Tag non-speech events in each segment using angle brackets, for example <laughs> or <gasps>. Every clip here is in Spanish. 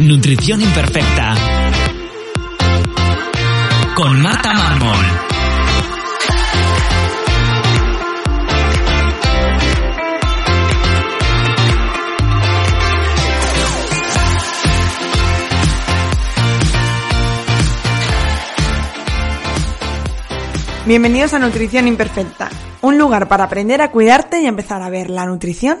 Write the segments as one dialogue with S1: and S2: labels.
S1: Nutrición Imperfecta. Con Marta Mármol.
S2: Bienvenidos a Nutrición Imperfecta, un lugar para aprender a cuidarte y empezar a ver la nutrición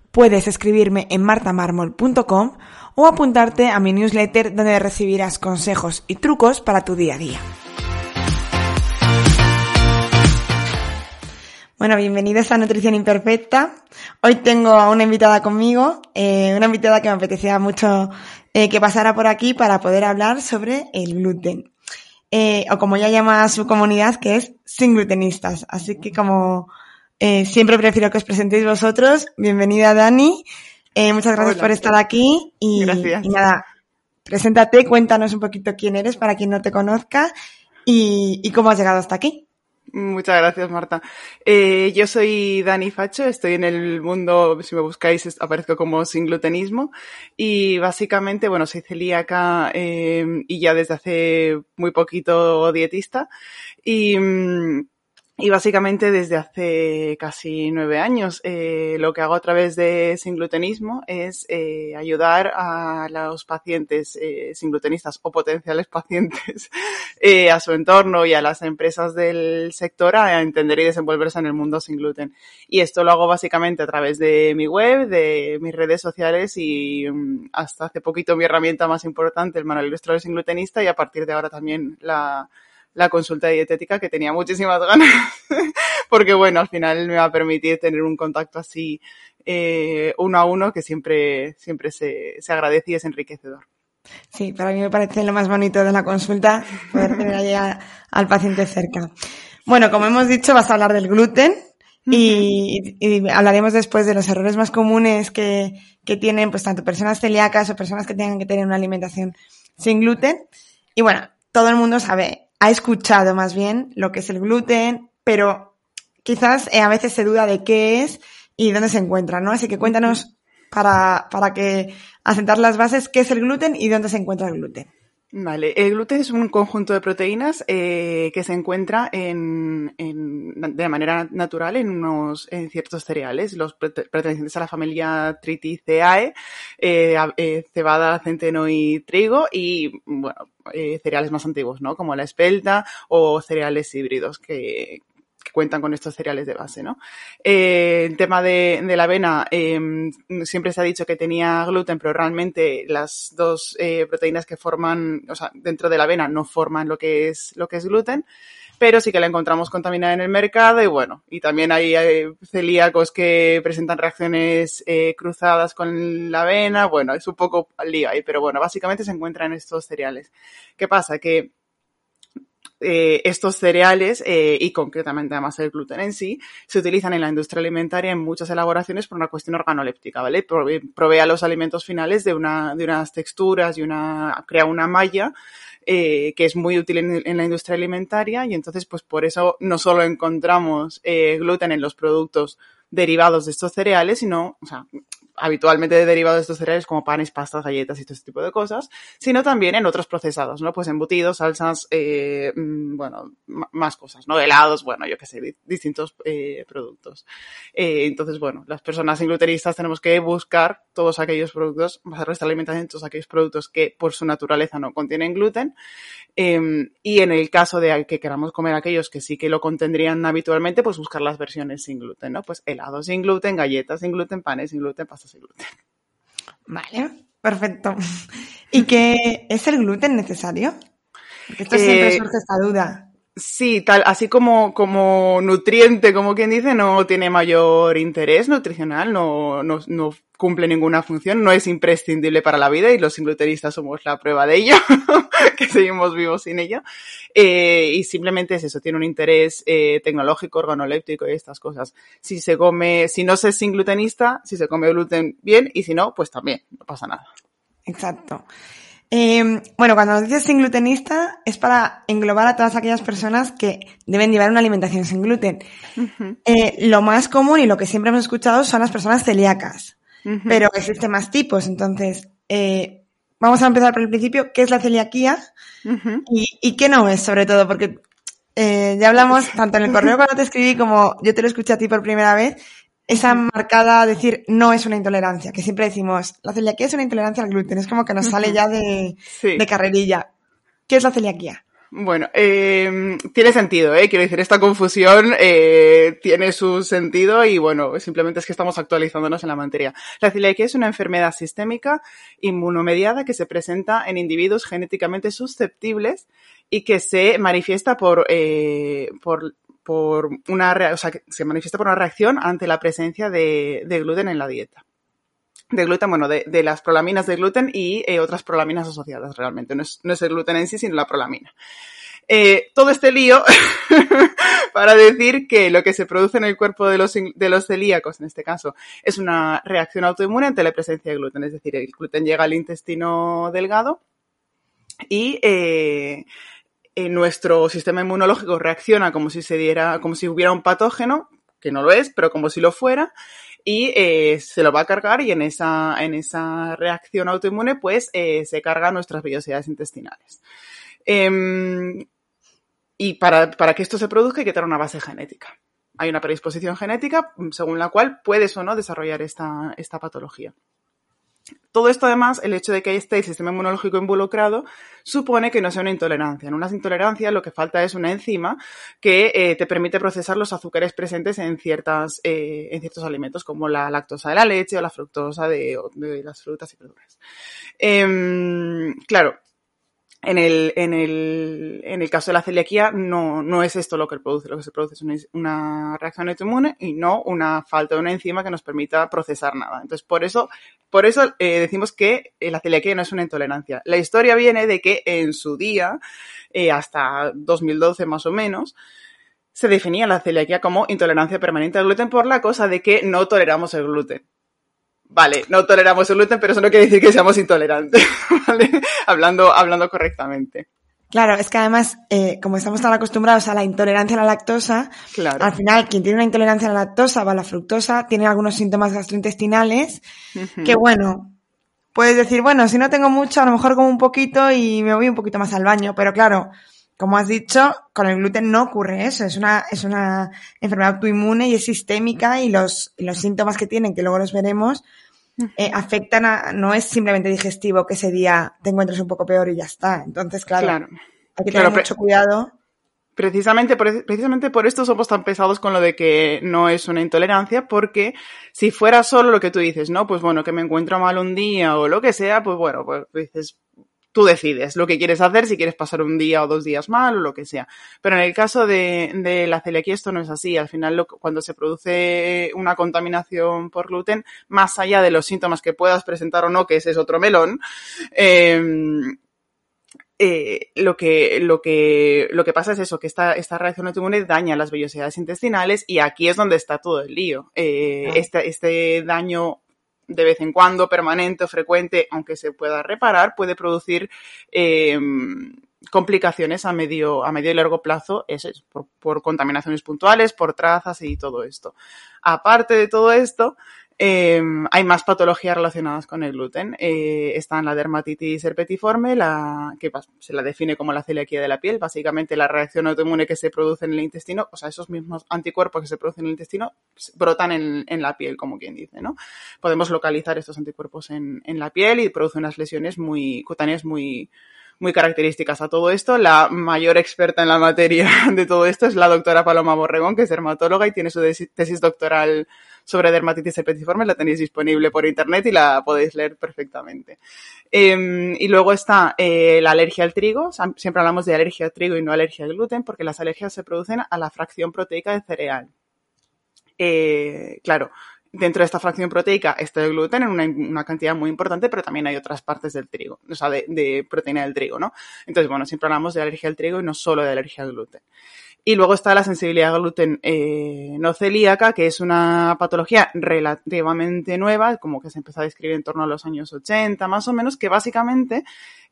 S2: puedes escribirme en martamarmol.com o apuntarte a mi newsletter donde recibirás consejos y trucos para tu día a día. Bueno, bienvenidos a Nutrición Imperfecta. Hoy tengo a una invitada conmigo, eh, una invitada que me apetecía mucho eh, que pasara por aquí para poder hablar sobre el gluten. Eh, o como ya llama su comunidad, que es sin glutenistas. Así que como siempre prefiero que os presentéis vosotros. Bienvenida Dani. muchas gracias por estar aquí. Y, y, nada, preséntate, cuéntanos un poquito quién eres para quien no te conozca y, y cómo has llegado hasta aquí.
S3: Muchas gracias, Marta. Eh, yo soy Dani Facho, estoy en el mundo, si me buscáis, aparezco como sin glutenismo y básicamente, bueno, soy celíaca eh, y ya desde hace muy poquito dietista y, mm, y básicamente desde hace casi nueve años eh, lo que hago a través de sin glutenismo es eh, ayudar a los pacientes eh, sin glutenistas o potenciales <laughs> pacientes eh, a su entorno y a las empresas del sector a entender y desenvolverse en el mundo sin gluten. Y esto lo hago básicamente a través de mi web, de mis redes sociales y um, hasta hace poquito mi herramienta más importante, el manual ilustrado sin glutenista y a partir de ahora también la la consulta dietética que tenía muchísimas ganas <laughs> porque bueno, al final me va a permitir tener un contacto así eh, uno a uno que siempre, siempre se, se agradece y es enriquecedor.
S2: Sí, para mí me parece lo más bonito de la consulta, poder tener ahí al paciente cerca. Bueno, como hemos dicho, vas a hablar del gluten y, y, hablaremos después de los errores más comunes que, que tienen pues tanto personas celíacas o personas que tengan que tener una alimentación sin gluten. Y bueno, todo el mundo sabe ha escuchado más bien lo que es el gluten, pero quizás eh, a veces se duda de qué es y dónde se encuentra, ¿no? Así que cuéntanos para, para que asentar las bases qué es el gluten y dónde se encuentra el gluten.
S3: Vale, el gluten es un conjunto de proteínas eh, que se encuentra en, en, de manera natural en unos en ciertos cereales, los pertenecientes a la familia Triticeae, eh, eh, cebada, centeno y trigo y bueno, eh, cereales más antiguos, ¿no? Como la espelta o cereales híbridos que, que cuentan con estos cereales de base, ¿no? Eh, el tema de, de la avena, eh, siempre se ha dicho que tenía gluten, pero realmente las dos eh, proteínas que forman, o sea, dentro de la avena no forman lo que es, lo que es gluten, pero sí que la encontramos contaminada en el mercado y bueno, y también hay, celíacos que presentan reacciones eh, cruzadas con la avena, bueno, es un poco lío ahí, pero bueno, básicamente se encuentra en estos cereales. ¿Qué pasa? Que eh, estos cereales eh, y concretamente además el gluten en sí se utilizan en la industria alimentaria en muchas elaboraciones por una cuestión organoléptica, ¿vale? Provee, provee a los alimentos finales de, una, de unas texturas y una, crea una malla eh, que es muy útil en, en, la industria alimentaria y entonces pues por eso no solo encontramos gluten en los productos derivados de estos cereales, sino, o sea, habitualmente derivados de estos cereales como panes, pastas, galletas y todo este tipo de cosas, sino también en otros procesados, ¿no? Pues embutidos, salsas, eh, mm, bueno, más cosas, ¿no? Helados, bueno, yo qué sé, distintos eh, productos. Eh, entonces, bueno, las personas inglutenistas tenemos que buscar todos aquellos productos, basar nuestra alimentación en todos aquellos productos que por su naturaleza no contienen gluten. Eh, y en el caso de que queramos comer aquellos que sí que lo contendrían habitualmente, pues buscar las versiones sin gluten, ¿no? Pues helados sin gluten, galletas sin gluten, panes sin gluten, pastas sin gluten.
S2: Vale, perfecto. ¿Y qué es el gluten necesario? Porque esto siempre eh, surge esta duda.
S3: Sí, tal, así como, como nutriente, como quien dice, no tiene mayor interés nutricional, no, no, no cumple ninguna función, no es imprescindible para la vida y los glutenistas somos la prueba de ello. <laughs> <laughs> que seguimos vivos sin ella. Eh, y simplemente es eso, tiene un interés eh, tecnológico, organoléptico y estas cosas. Si se come, si no se es sin glutenista, si se come gluten bien y si no, pues también, no pasa nada.
S2: Exacto. Eh, bueno, cuando nos dices sin glutenista es para englobar a todas aquellas personas que deben llevar una alimentación sin gluten. eh, lo más común y lo que siempre hemos escuchado son las personas celíacas, pero existen más tipos. Entonces, eh, vamos a empezar por el principio. ¿Qué es la celiaquía y, y, qué no es, sobre todo? Porque eh, ya hablamos tanto en el correo cuando te escribí como yo te lo escuché a ti por primera vez esa marcada decir no es una intolerancia, que siempre decimos, la celiaquía es una intolerancia al gluten, es como que nos sale ya de, sí. de carrerilla. ¿Qué es la celiaquía?
S3: Bueno, eh, tiene sentido, ¿eh? Quiero decir, esta confusión eh, tiene su sentido y bueno, simplemente es que estamos actualizándonos en la materia. La celiaquía es una enfermedad sistémica inmunomediada que se presenta en individuos genéticamente susceptibles y que se manifiesta por, eh, por por una, o sea, se manifiesta por una reacción ante la presencia de, de gluten en la dieta. De gluten, bueno, de, de las prolaminas de gluten y eh, otras prolaminas asociadas realmente. No es, no es, el gluten en sí, sino la prolamina. Eh, todo este lío <laughs> para decir que lo que se produce en el cuerpo de los, de los celíacos, en este caso, es una reacción autoinmune ante la presencia de gluten. Es decir, el gluten llega al intestino delgado y eh, eh, nuestro sistema inmunológico reacciona como si se diera, como si hubiera un patógeno, que no lo es, pero como si lo fuera, y eh, se lo va a cargar y en esa, en esa reacción autoinmune pues eh, se cargan nuestras vellosidades intestinales. Eh, y para, para, que esto se produzca hay que tener una base genética. Hay una predisposición genética según la cual puedes o no desarrollar esta, esta patología. Todo esto, además, el hecho de que esté el sistema inmunológico involucrado, supone que no sea una intolerancia. En unas intolerancias lo que falta es una enzima que eh, te permite procesar los azúcares presentes en, ciertas, eh, en ciertos alimentos, como la lactosa de la leche o la fructosa de, las frutas y verduras. Eh, claro, en el, en el, en el caso de la celiaquía no, no es esto lo que produce, lo que se produce es una, reacción autoinmune y no una falta de una enzima que nos permita procesar nada. Entonces, por eso, por eso eh, decimos que la celiaquía no es una intolerancia. La historia viene de que en su día, eh, hasta 2012 más o menos, se definía la celiaquía como intolerancia permanente al gluten por la cosa de que no toleramos el gluten vale, no toleramos el gluten, pero eso no quiere decir que seamos intolerantes, <laughs> ¿vale? hablando, hablando correctamente.
S2: Claro, es que además, eh, como estamos tan acostumbrados a la intolerancia a la lactosa,
S3: claro.
S2: al final quien tiene una intolerancia a la lactosa o a la fructosa tiene algunos síntomas gastrointestinales uh -huh. que, bueno, puedes decir, bueno, si no tengo mucho, a lo mejor como un poquito y me voy un poquito más al baño, pero claro, como has dicho, con el gluten no ocurre eso, es una, es una enfermedad autoinmune y es sistémica y los, los síntomas que tienen, que luego los veremos, eh, afectan a, no es simplemente digestivo que ese día te encuentres un poco peor y ya está. Entonces, claro,
S3: claro.
S2: hay que tener
S3: claro,
S2: mucho cuidado.
S3: Precisamente por, precisamente por esto somos tan pesados con lo de que no es una intolerancia, porque si fuera solo lo que tú dices, ¿no? Pues bueno, que me encuentro mal un día o lo que sea, pues bueno, pues dices, tú decides lo que quieres hacer, si quieres pasar un día o dos días mal o lo que sea. Pero en el caso de, de la celiaquía esto no es así. Al final, lo, cuando se produce una contaminación por gluten, más allá de los síntomas que puedas presentar o no, que ese es otro melón, eh, eh, lo que, lo que, lo que pasa es eso, que esta, esta reacción autoinmune daña las vellosidades intestinales y aquí es donde está todo el lío. Eh, ah. este, este daño de vez en cuando, permanente o frecuente, aunque se pueda reparar, puede producir eh, complicaciones a medio, a medio y largo plazo, eso es, por, por, contaminaciones puntuales, por trazas y todo esto. Aparte de todo esto, eh, hay más patologías relacionadas con el gluten. Eh, están la dermatitis herpetiforme, la, que se la define como la celiaquía de la piel, básicamente la reacción autoinmune que se produce en el intestino, o sea, esos mismos anticuerpos que se producen en el intestino brotan en, en la piel, como quien dice, ¿no? Podemos localizar estos anticuerpos en, en la piel y produce unas lesiones muy cutáneas muy, muy características a todo esto. La mayor experta en la materia <laughs> de todo esto es la doctora Paloma Borregón, que es dermatóloga y tiene su tesis doctoral sobre dermatitis herpetiforme. La tenéis disponible por internet y la podéis leer perfectamente. Eh, y luego está eh, la alergia al trigo. Siempre hablamos de alergia al trigo y no alergia al gluten porque las alergias se producen a la fracción proteica del cereal. Eh, claro, dentro de esta fracción proteica está el gluten en una, una, cantidad muy importante, pero también hay otras partes del trigo, o sea, de, de, proteína del trigo, ¿no? Entonces, bueno, siempre hablamos de alergia al trigo y no solo de alergia al gluten. Y luego está la sensibilidad al gluten eh, no celíaca, que es una patología relativamente nueva, como que se empezó a describir en torno a los años 80 más o menos, que básicamente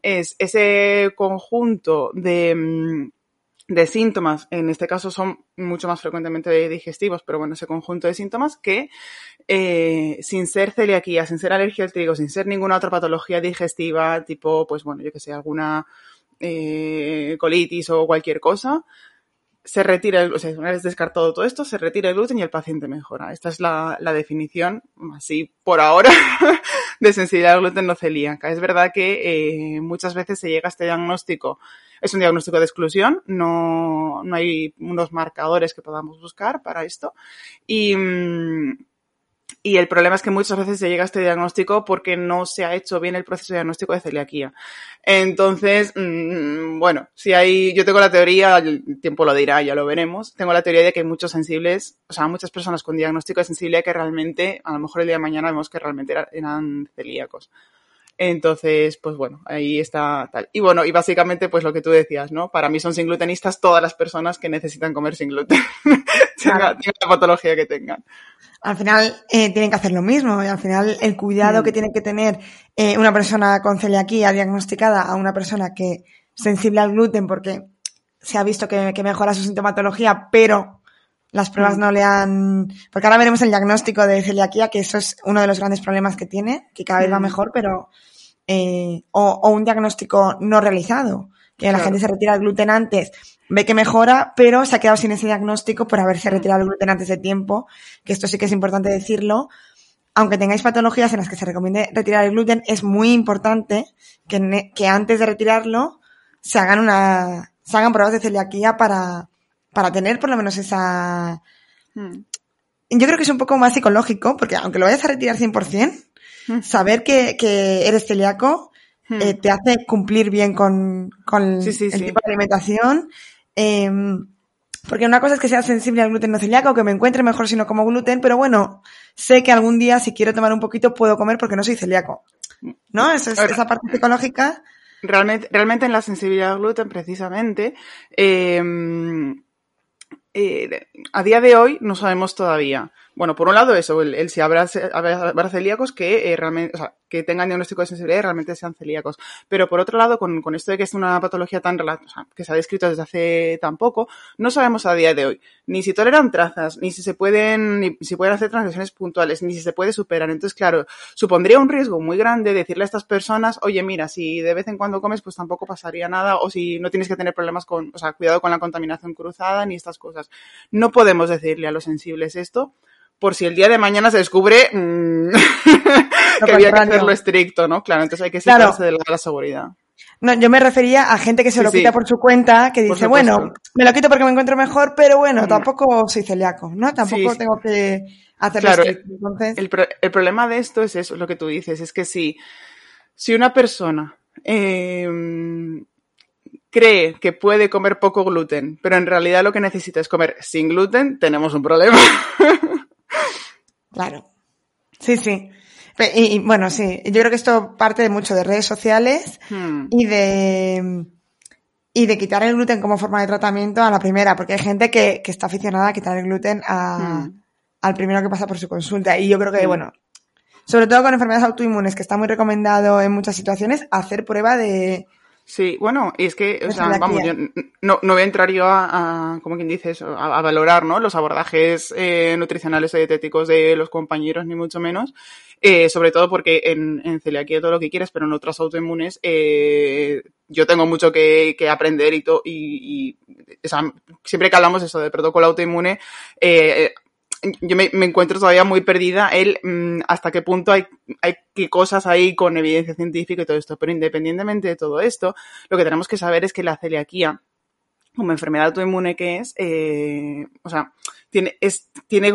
S3: es ese conjunto de, mm, de síntomas, en este caso son mucho más frecuentemente digestivos, pero bueno, ese conjunto de síntomas que eh, sin ser celiaquía, sin ser alergia al trigo, sin ser ninguna otra patología digestiva, tipo, pues bueno, yo que sé, alguna eh, colitis o cualquier cosa, se retira, el, o sea, descartado todo esto, se retira el gluten y el paciente mejora. Esta es la, la definición, así por ahora, <laughs> de sensibilidad al gluten no celíaca. Es verdad que eh, muchas veces se llega a este diagnóstico, es un diagnóstico de exclusión, no, no hay unos marcadores que podamos buscar para esto. Y, mm, y el problema es que muchas veces se llega a este diagnóstico porque no se ha hecho bien el proceso de diagnóstico de celiaquía. Entonces, mmm, bueno, si hay, yo tengo la teoría, el tiempo lo dirá, ya lo veremos, tengo la teoría de que hay muchos sensibles, o sea, muchas personas con diagnóstico de sensibilidad que realmente, a lo mejor el día de mañana vemos que realmente eran celíacos. Entonces, pues bueno, ahí está tal. Y bueno, y básicamente, pues lo que tú decías, ¿no? Para mí son sin glutenistas todas las personas que necesitan comer sin gluten. <laughs> claro. la patología que tengan.
S2: Al final eh, tienen que hacer lo mismo. Y al final el cuidado mm. que tiene que tener eh, una persona con celiaquía diagnosticada a una persona que sensible al gluten porque se ha visto que, que mejora su sintomatología, pero las pruebas mm. no le han... Porque ahora veremos el diagnóstico de celiaquía, que eso es uno de los grandes problemas que tiene, que cada vez va mm. mejor, pero eh, o, o, un diagnóstico no realizado, que claro. la gente se retira el gluten antes, ve que mejora, pero se ha quedado sin ese diagnóstico por haberse retirado el gluten antes de tiempo, que esto sí que es importante decirlo. Aunque tengáis patologías en las que se recomiende retirar el gluten, es muy importante que, que antes de retirarlo se hagan una, se hagan pruebas de celiaquía para, para tener por lo menos esa... Hmm. Yo creo que es un poco más psicológico, porque aunque lo vayas a retirar 100%, saber que, que eres celíaco hmm. eh, te hace cumplir bien con, con sí, sí, el sí. tipo de alimentación. Eh, porque una cosa es que sea sensible al gluten no celíaco, que me encuentre mejor si no como gluten, pero bueno, sé que algún día si quiero tomar un poquito puedo comer porque no soy celíaco. ¿No? Eso es, esa parte psicológica.
S3: Realmente, realmente en la sensibilidad al gluten, precisamente, eh, eh, a día de hoy no sabemos todavía. Bueno, por un lado eso, el, el si habrá, habrá, celíacos que eh, realmente, o sea, que tengan diagnóstico de sensibilidad y realmente sean celíacos. Pero por otro lado, con, con esto de que es una patología tan, o sea, que se ha descrito desde hace tan poco, no sabemos a día de hoy ni si toleran trazas, ni si se pueden, ni si pueden hacer transgresiones puntuales, ni si se puede superar. Entonces, claro, supondría un riesgo muy grande decirle a estas personas, oye, mira, si de vez en cuando comes, pues tampoco pasaría nada, o si no tienes que tener problemas con, o sea, cuidado con la contaminación cruzada, ni estas cosas. No podemos decirle a los sensibles esto, por si el día de mañana se descubre mmm, <laughs> que había que hacerlo estricto, ¿no? Claro, entonces hay que claro. de la, la seguridad.
S2: No, yo me refería a gente que se sí, lo quita sí. por su cuenta, que dice, bueno, me lo quito porque me encuentro mejor, pero bueno, mm. tampoco soy celíaco, ¿no? Tampoco sí, tengo que hacerlo
S3: claro, estricto. Entonces... El, pro el, problema de esto es eso, lo que tú dices, es que si, si una persona eh, cree que puede comer poco gluten, pero en realidad lo que necesita es comer sin gluten, tenemos un problema. <laughs>
S2: Claro. Sí, sí. Y, y, bueno, sí, yo creo que esto parte de mucho de redes sociales hmm. y de y de quitar el gluten como forma de tratamiento a la primera, porque hay gente que, que está aficionada a quitar el gluten a, hmm. al primero que pasa por su consulta. Y yo creo que, hmm. bueno, sobre todo con enfermedades autoinmunes, que está muy recomendado en muchas situaciones, hacer prueba de,
S3: Sí, bueno, y es que, o sea, vamos, yo no, no voy a entrar yo a, a como quien dice eso, a, a, valorar, ¿no? Los abordajes eh, nutricionales y dietéticos de los compañeros, ni mucho menos. Eh, sobre todo porque en, en celiaquía todo lo que quieres, pero en otras autoinmunes, eh, yo tengo mucho que, que aprender y, to, y, y o sea, siempre que hablamos eso de protocolo autoinmune, eh, yo me, me, encuentro todavía muy perdida el mmm, hasta qué punto hay, hay qué cosas ahí con evidencia científica y todo esto. Pero independientemente de todo esto, lo que tenemos que saber es que la celiaquía, como enfermedad autoinmune que es, eh, o sea, tiene, es, tiene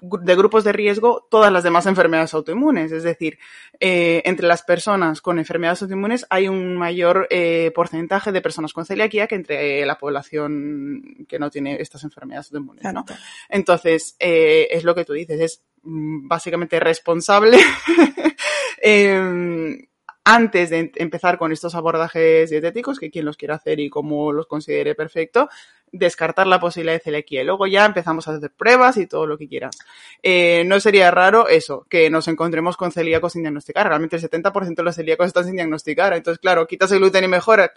S3: de grupos de riesgo todas las demás enfermedades autoinmunes. Es decir, eh, entre las personas con enfermedades autoinmunes hay un mayor eh, porcentaje de personas con celiaquía que entre la población que no tiene estas enfermedades autoinmunes, ¿no? Entonces, eh, es lo que tú dices, es mm, básicamente responsable, <laughs> em, antes de empezar con estos abordajes dietéticos, que quien los quiera hacer y como los considere perfecto, descartar la posibilidad de celiaquía. Y luego ya empezamos a hacer pruebas y todo lo que quieras. Eh, no sería raro eso, que nos encontremos con celíacos sin diagnosticar. Realmente el 70% de los celíacos están sin diagnosticar. Entonces, claro, quitas el gluten y mejora.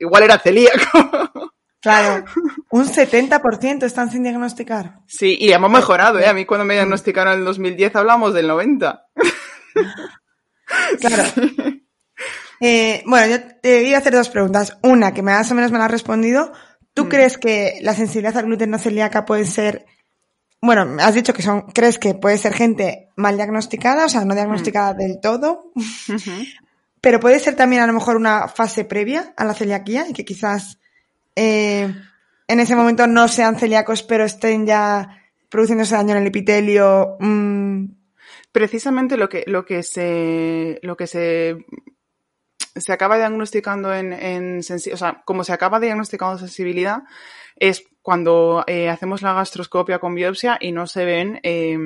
S3: Igual era celíaco.
S2: Claro, un 70% están sin diagnosticar.
S3: Sí, y hemos mejorado, ¿eh? A mí cuando me diagnosticaron en el 2010 hablamos del 90.
S2: Claro. <laughs> Eh, bueno, yo te iba a hacer dos preguntas. Una, que más o menos me la has respondido. ¿Tú mm. crees que la sensibilidad al gluten no celíaca puede ser, bueno, has dicho que son, crees que puede ser gente mal diagnosticada, o sea, no diagnosticada mm. del todo, pero puede ser también a lo mejor una fase previa a la celiaquía y que quizás eh, en ese momento no sean celíacos, pero estén ya produciéndose daño en el epitelio. Mm.
S3: Precisamente lo que, lo que se, lo que se se acaba diagnosticando en, en o sea, como se acaba diagnosticando sensibilidad, es cuando eh, hacemos la gastroscopia con biopsia y no se ven eh,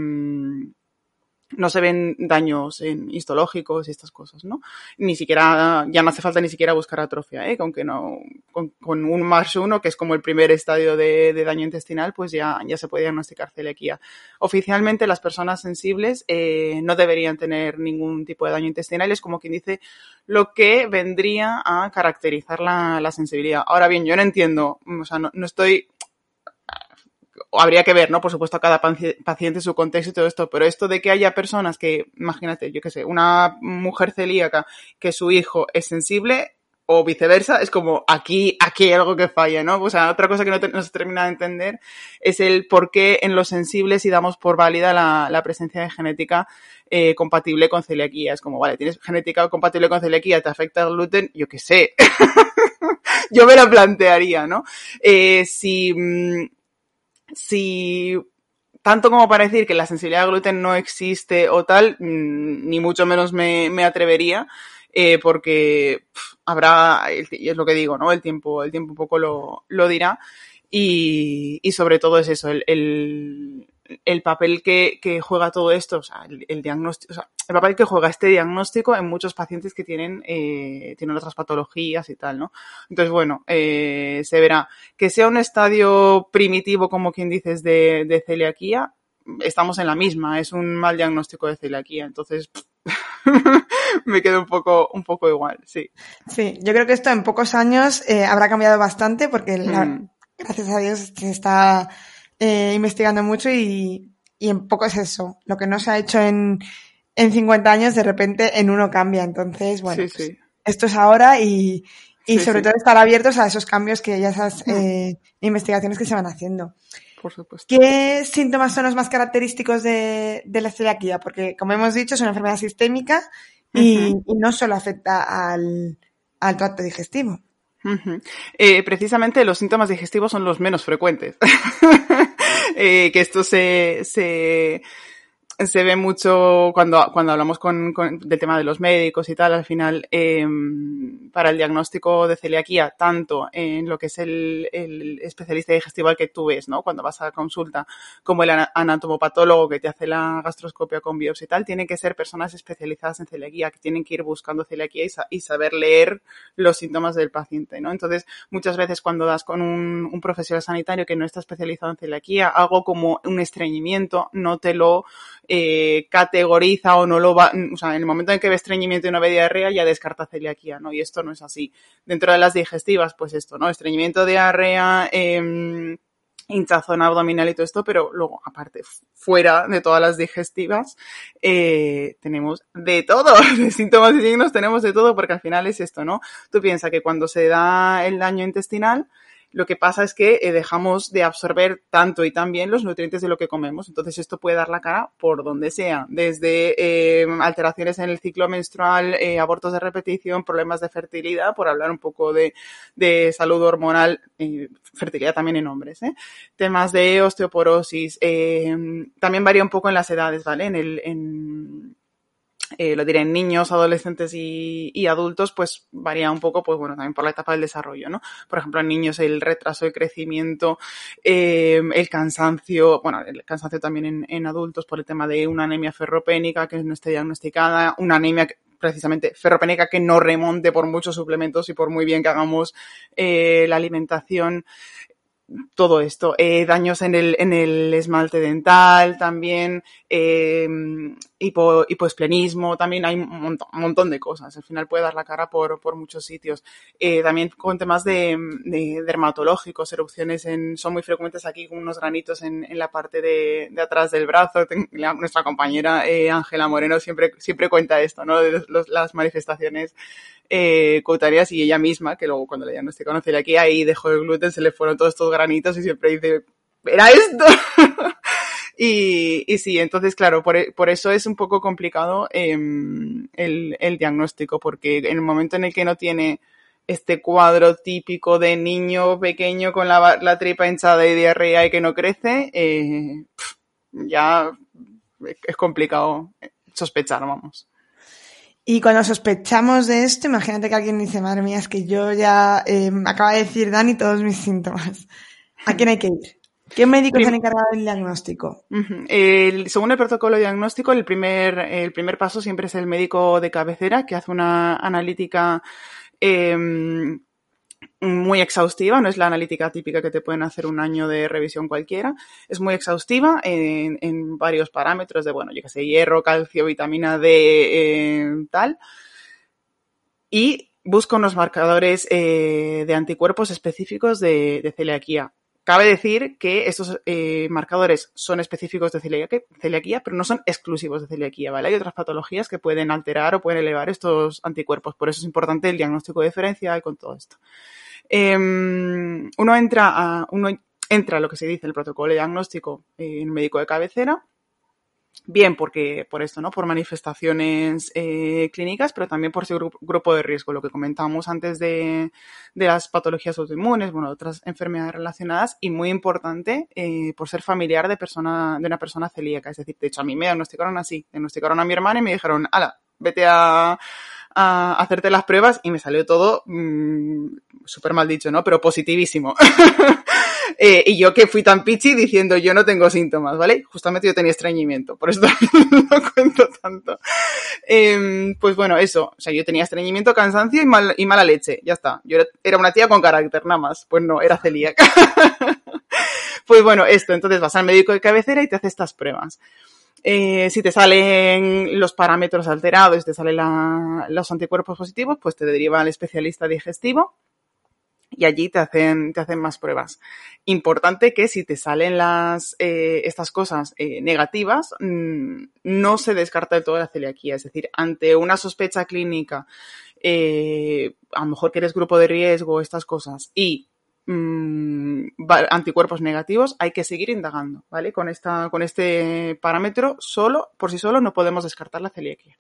S3: no se ven daños en histológicos y estas cosas, ¿no? Ni siquiera, ya no hace falta ni siquiera buscar atrofia, ¿eh? Aunque no, con, un más uno, que es como el primer estadio de, daño intestinal, pues ya, ya se puede diagnosticar celiaquía. Oficialmente las personas sensibles eh, no deberían tener ningún tipo de daño intestinal, es como quien dice lo que vendría a caracterizar la, la sensibilidad. Ahora bien, yo no entiendo, o sea, no estoy habría que ver, ¿no? Por supuesto, a cada paciente su contexto y todo esto, pero esto de que haya personas que, imagínate, yo qué sé, una mujer celíaca que su hijo es sensible o viceversa, es como aquí, aquí hay algo que falla, ¿no? O sea, otra cosa que no, se termina de entender es el por qué en los sensibles y damos por válida la, presencia de genética eh, compatible con celiaquía. Es como, vale, tienes genética compatible con celiaquía, te afecta el gluten, yo qué sé. <laughs> yo me la plantearía, ¿no? Eh, si, mm, si tanto como para decir que la sensibilidad al gluten no existe o tal, mm, ni mucho menos me, me atrevería, eh, porque habrá, y es lo que digo, ¿no? El tiempo, el tiempo un poco lo, lo dirá. Y, y sobre todo es eso, el, el, el papel que, que, juega todo esto, o sea, el, diagnóstico, o sea, el papel que juega este diagnóstico en muchos pacientes que tienen, eh, tienen otras patologías y tal, ¿no? Entonces, bueno, eh, se verá. Que sea un estadio primitivo, como quien dices, de, de celiaquía, estamos en la misma, es un mal diagnóstico de celiaquía, entonces <laughs> me quedo un poco, un poco igual, sí.
S2: Sí, yo creo que esto en pocos años eh, habrá cambiado bastante porque mm. gracias a Dios se está eh, investigando mucho y, y en poco es eso. Lo que no se ha hecho en, en 50 años, de repente en uno cambia. Entonces, bueno, pues esto es ahora y, y sobre todo estar abiertos a esos cambios que ya esas eh, investigaciones que se van haciendo.
S3: Por supuesto.
S2: ¿Qué síntomas son los más característicos de, de la celiaquía? Porque, como hemos dicho, es una enfermedad sistémica y, y no solo afecta al, al tracto digestivo.
S3: Eh, precisamente los síntomas digestivos son los menos frecuentes. <laughs> eh, que esto se, se, se ve mucho cuando, cuando hablamos con, con, del tema de los médicos y tal, al final, eh, para el diagnóstico de celiaquía, tanto en lo que es el, el, especialista digestivo al que tú ves, ¿no? Cuando vas a la consulta, como el anatomopatólogo que te hace la gastroscopia con biopsia y tal, tienen que ser personas especializadas en celiaquía, que tienen que ir buscando celiaquía y saber leer los síntomas del paciente, ¿no? Entonces, muchas veces cuando das con un, un profesional sanitario que no está especializado en celiaquía, algo como un estreñimiento, no te lo eh, categoriza o no lo va, o sea, en el momento en que ve estreñimiento y no ve diarrea ya descarta celiaquía, ¿no? Y esto no es así. Dentro de las digestivas, pues esto, ¿no? Estreñimiento, diarrea, eh, hinchazón abdominal y todo esto, pero luego, aparte, fuera de todas las digestivas, eh, tenemos de todo, <laughs> síntomas y signos tenemos de todo, porque al final es esto, ¿no? Tú piensas que cuando se da el daño intestinal, lo que pasa es que eh, dejamos de absorber tanto y tan bien los nutrientes de lo que comemos. Entonces esto puede dar la cara por donde sea, desde eh, alteraciones en el ciclo menstrual, eh, abortos de repetición, problemas de fertilidad, por hablar un poco de, de salud hormonal, fertilidad también en hombres, temas de osteoporosis, también varía un poco en las edades, ¿vale? En el, en, eh, lo diré en niños, adolescentes y, adultos, pues varía un poco, pues bueno, también por la etapa del desarrollo, ¿no? Por ejemplo, en niños el retraso de crecimiento, eh, el cansancio, bueno, el cansancio también en, en, adultos por el tema de una anemia ferropénica que no esté diagnosticada, una anemia precisamente ferropénica que no remonte por muchos suplementos y por muy bien que hagamos eh, la alimentación todo esto, daños en el, en el esmalte dental también, hipo, hipoesplenismo, también hay un montón, de cosas. Al final puede dar la cara por, muchos sitios. Eh, también con temas de, de, dermatológicos, erupciones en, son muy frecuentes aquí con unos granitos en, la parte de, de, atrás del brazo. Nuestra compañera eh, Ángela Moreno siempre, siempre cuenta esto, ¿no? De las manifestaciones eh, cutáneas y ella misma, que luego cuando le diagnosticaron celiaquía ahí dejó el gluten, se le fueron todos estos granitos y siempre dice, ¿era esto? <laughs> y, y sí, entonces claro, por, por, eso es un poco complicado eh, el, el diagnóstico, porque en el momento en el que no tiene este cuadro típico de niño pequeño con la, la tripa hinchada y diarrea y que no crece, eh, ya es complicado sospechar, vamos.
S2: Y cuando sospechamos de esto, imagínate que alguien dice, madre mía, es que yo ya eh, acaba de decir Dani todos mis síntomas. ¿A quién hay que ir? ¿Qué médico se han encargado del diagnóstico?
S3: Uh -huh. el, según el protocolo diagnóstico, el primer, el primer paso siempre es el médico de cabecera que hace una analítica eh, muy exhaustiva, no es la analítica típica que te pueden hacer un año de revisión cualquiera, es muy exhaustiva en, en varios parámetros de, bueno, yo que sé, hierro, calcio, vitamina D, eh, tal, y busca unos marcadores eh, de anticuerpos específicos de, de, celiaquía. Cabe decir que estos eh, marcadores son específicos de celiaquía, pero no son exclusivos de celiaquía, ¿vale? Hay otras patologías que pueden alterar o pueden elevar estos anticuerpos. Por eso es importante el diagnóstico diferencial con todo esto. Eh, uno entra a, uno entra a lo que se dice el protocolo diagnóstico en médico de cabecera, bien porque por esto, ¿no? Por manifestaciones eh, clínicas, pero también por grupo, grupo, de riesgo, lo que comentábamos antes de, de las patologías autoinmunes, bueno, otras enfermedades relacionadas, y muy importante, eh, por ser familiar de persona, de una persona celíaca. Es decir, de hecho, a mí me diagnosticaron así, diagnosticaron a mi hermana y me dijeron, ala, vete a, a hacerte las pruebas y me salió todo mmm, súper mal dicho, ¿no? Pero positivísimo. <laughs> eh, y yo que fui tan pichi diciendo yo no tengo síntomas, ¿vale? Justamente yo tenía estreñimiento, por eso <laughs> no cuento tanto. Eh, pues bueno, eso, o sea, yo tenía estreñimiento, cansancio y, mal, y mala leche, ya está. Yo era una tía con carácter, nada más. Pues no, era celíaca. <laughs> pues bueno, esto, entonces vas al médico de cabecera y te hace estas pruebas. Eh, si te salen los parámetros alterados, te salen los anticuerpos positivos, pues te deriva al especialista digestivo y allí te hacen, te hacen más pruebas. Importante que si te salen las, eh, estas cosas eh, negativas, mmm, no se descarta de toda la celiaquía. Es decir, ante una sospecha clínica, a lo mejor que eres grupo de riesgo, estas cosas, y mmm, anticuerpos negativos, hay que seguir indagando, ¿vale? Con, esta, con este parámetro solo, por sí solo, no podemos descartar la celiaquía.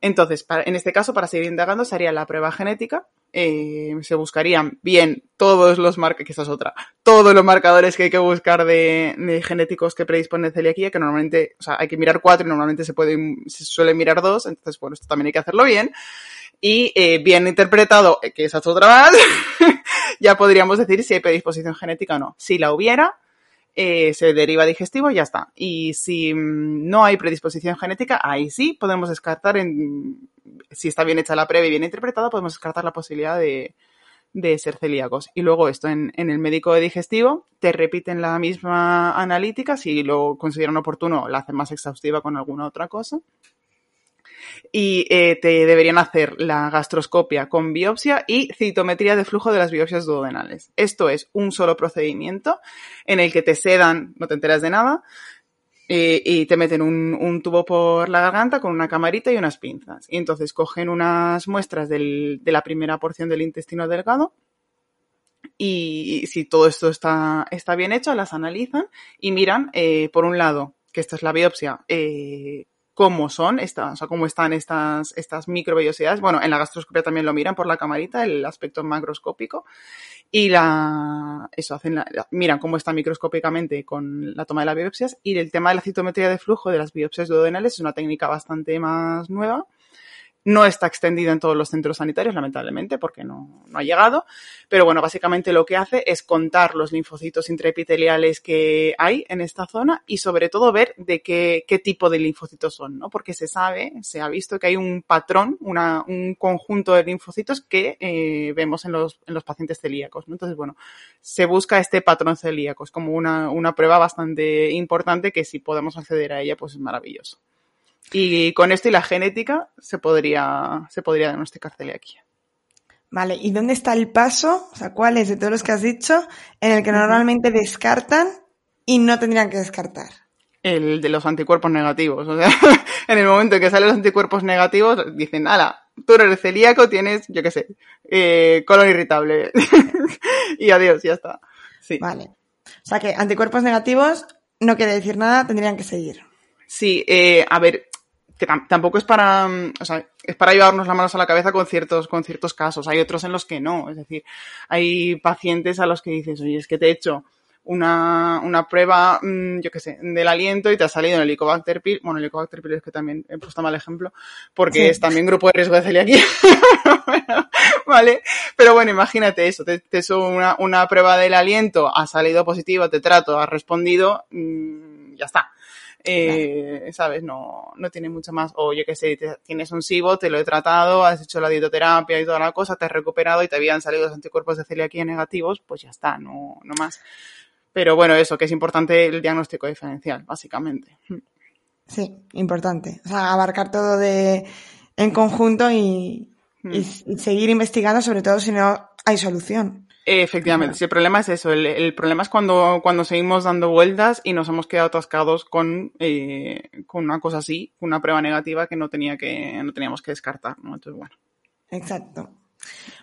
S3: Entonces, para, en este caso, para seguir indagando, se haría la prueba genética. Eh, se buscarían bien todos los marcadores, que esta es otra, todos los marcadores que hay que buscar de, genéticos que predisponen celiaquía, que normalmente, o sea, hay que mirar cuatro y normalmente se puede, se suele mirar dos, entonces, bueno, esto también hay que hacerlo bien. Y eh, bien interpretado, que esa es otra más, <laughs> ya podríamos decir si hay predisposición genética o no. Si la hubiera, eh, se deriva digestivo y ya está. Y si no hay predisposición genética, ahí sí podemos descartar, en, si está bien hecha la prueba y bien interpretada, podemos descartar la posibilidad de, ser celíacos. Y luego esto en, en, el médico de digestivo, te repiten la misma analítica, si lo consideran oportuno, la hacen más exhaustiva con alguna otra cosa y eh, te deberían hacer la gastroscopia con biopsia y citometría de flujo de las biopsias duodenales. Esto es un solo procedimiento en el que te sedan, no te enteras de nada, y te meten un, un, tubo por la garganta con una camarita y unas pinzas. Y entonces cogen unas muestras del, de la primera porción del intestino delgado y si todo esto está, está bien hecho, las analizan y miran, eh, por un lado, que esta es la biopsia, eh, cómo son estas, o sea, cómo están estas, estas microvellosidades. Bueno, en la gastroscopia también lo miran por la camarita, el aspecto macroscópico. Y la, eso, hacen la, miran cómo está microscópicamente con la toma de las biopsias. Y el tema de la citometría de flujo de las biopsias duodenales es una técnica bastante más nueva no está extendido en todos los centros sanitarios, lamentablemente, porque no, no, ha llegado. Pero bueno, básicamente lo que hace es contar los linfocitos intraepiteliales que hay en esta zona y sobre todo ver de qué, qué tipo de linfocitos son, ¿no? Porque se sabe, se ha visto que hay un patrón, una, un conjunto de linfocitos que eh, vemos en los, en los pacientes celíacos, ¿no? Entonces, bueno, se busca este patrón celíaco. Es como una, una prueba bastante importante que si podemos acceder a ella, pues es maravilloso. Y con esto y la genética se podría, se podría diagnosticar celiaquía.
S2: Vale, ¿y dónde está el paso? O sea, ¿cuál es de todos los que has dicho en el que normalmente descartan y no tendrían que descartar?
S3: El de los anticuerpos negativos. O sea, <laughs> en el momento en que salen los anticuerpos negativos, dicen, ala, tú eres celíaco, tienes, yo qué sé, eh, colon irritable. <laughs> y adiós, ya está. Sí.
S2: Vale. O sea que anticuerpos negativos no quiere decir nada, tendrían que seguir.
S3: Sí, eh, a ver, que tampoco es para, o sea, es para llevarnos las manos a la cabeza con ciertos, con ciertos casos. Hay otros en los que no. Es decir, hay pacientes a los que dices, oye, es que te he hecho una, una prueba, mmm, yo qué sé, del aliento y te ha salido el Helicobacter pylori. Bueno, el Helicobacter pylori es que también he puesto mal ejemplo, porque sí. es también grupo de riesgo de celiaquía. <laughs> vale. Pero bueno, imagínate eso. Te, te hecho una, una prueba del aliento, ha salido positivo, te trato, has respondido, mmm, ya está eh, claro. ¿sabes? No, no tiene mucho más. O yo qué sé, te, tienes un SIBO, te lo he tratado, has hecho la dietoterapia y toda la cosa, te has recuperado y te habían salido los anticuerpos de celiaquía negativos, pues ya está, no, no más. Pero bueno, eso, que es importante el diagnóstico diferencial, básicamente.
S2: Sí, importante. O sea, abarcar todo de en conjunto y, mm. y, y seguir investigando, sobre todo si no hay solución.
S3: Efectivamente, sí, el problema es eso. El, el, problema es cuando, cuando seguimos dando vueltas y nos hemos quedado atascados con, eh, con una cosa así, una prueba negativa que no tenía que, no teníamos que descartar, ¿no? Entonces, bueno.
S2: Exacto.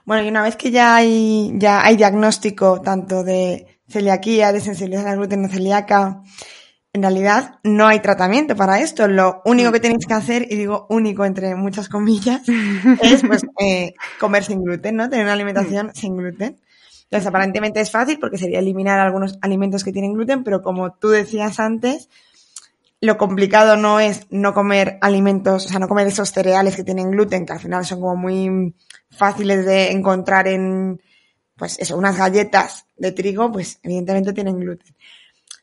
S2: Bueno, y una vez que ya hay, ya hay diagnóstico tanto de celiaquía, de sensibilidad a la gluten celíaca, en realidad no hay tratamiento para esto. Lo único que tenéis que hacer, y digo único entre muchas comillas, <laughs> es pues eh, comer sin gluten, ¿no? Tener una alimentación sin gluten. Entonces, aparentemente es fácil porque sería eliminar algunos alimentos que tienen gluten, pero como tú decías antes, lo complicado no es no comer alimentos, o sea, no comer esos cereales que tienen gluten, que al final son como muy fáciles de encontrar en, pues eso, unas galletas de trigo, pues evidentemente tienen gluten.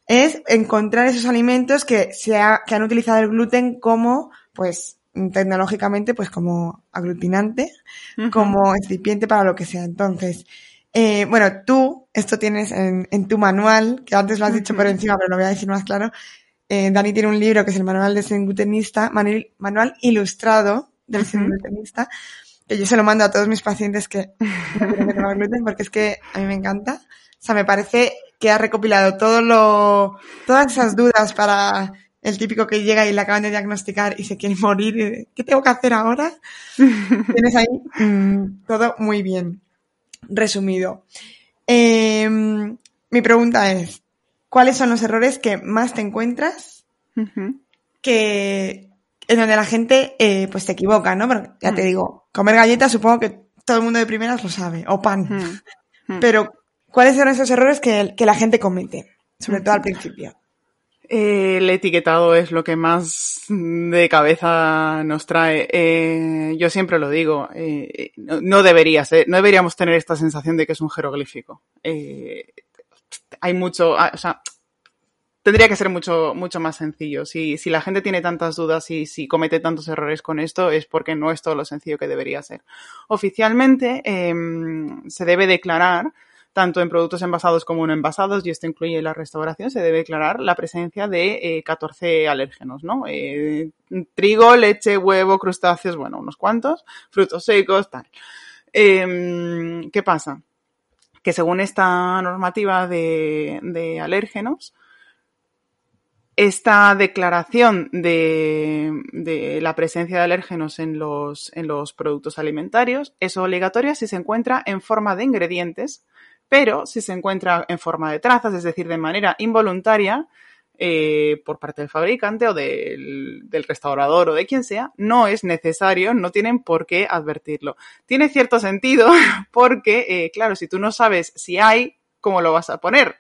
S2: Es encontrar esos alimentos que, se ha, que han utilizado el gluten como, pues, tecnológicamente, pues como aglutinante, uh -huh. como excipiente para lo que sea. Entonces, eh, bueno, tú, esto tienes en, en, tu manual, que antes lo has dicho por encima, pero lo voy a decir más claro. Eh, Dani tiene un libro que es el manual del glutenista, manual, manual ilustrado del glutenista, que yo se lo mando a todos mis pacientes que <laughs> no gluten, porque es que a mí me encanta. O sea, me parece que ha recopilado todo lo, todas esas dudas para el típico que llega y le acaban de diagnosticar y se quiere <laughs> morir. ¿Qué tengo que hacer ahora? <laughs> Tienes ahí mmm, todo muy bien resumido. Eh, mi pregunta es, ¿cuáles son los errores que más te encuentras uh -huh. que en donde la gente eh, pues se equivoca, ¿no? Pero ya uh -huh. te digo, comer galletas supongo que todo el mundo de primeras lo sabe, o pan. Uh -huh. Pero, ¿cuáles son esos errores que, que la gente comete? Sobre todo al principio.
S3: El etiquetado es lo que más de cabeza nos trae. Eh, yo siempre lo digo, eh, no, no, no deberíamos tener esta sensación de que es un jeroglífico. Eh, hay mucho, ah, o sea, tendría que ser mucho, mucho más sencillo. Si, si la gente tiene tantas dudas y si comete tantos errores con esto, es porque no es todo lo sencillo que debería ser. Oficialmente, em, se debe declarar tanto en productos envasados como no envasados, y esto incluye la restauración, se debe declarar la presencia de eh, 14 alérgenos, ¿no? Eh, trigo, leche, huevo, crustáceos, bueno, unos cuantos, frutos secos, tal. Eh, ¿Qué pasa? Que según esta normativa de, alérgenos, esta declaración de, la presencia de alérgenos en los productos alimentarios es obligatoria si se encuentra en forma de ingredientes pero si se encuentra en forma de trazas, es decir, de manera involuntaria, eh, por parte del fabricante o del, restaurador o de quien sea, no es necesario, no tienen por qué advertirlo. Tiene cierto sentido <laughs> porque, eh, claro, si tú no sabes si hay, ¿cómo lo vas a poner?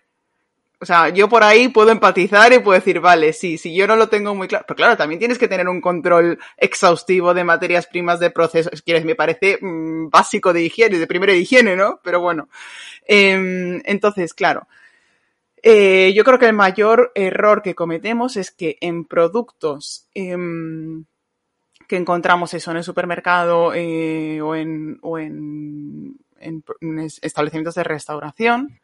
S3: O sea, yo por ahí puedo empatizar y puedo decir, vale, sí, si yo no lo tengo muy claro. Pero claro, también tienes que tener un control exhaustivo de materias primas de procesos. Quieres, me parece mmm, básico de higiene, de primera higiene, ¿no? Pero bueno. Eh, entonces, claro. Eh, yo creo que el mayor error que cometemos es que en productos eh, que encontramos eso en supermercado eh, o, en, establecimientos de restauración,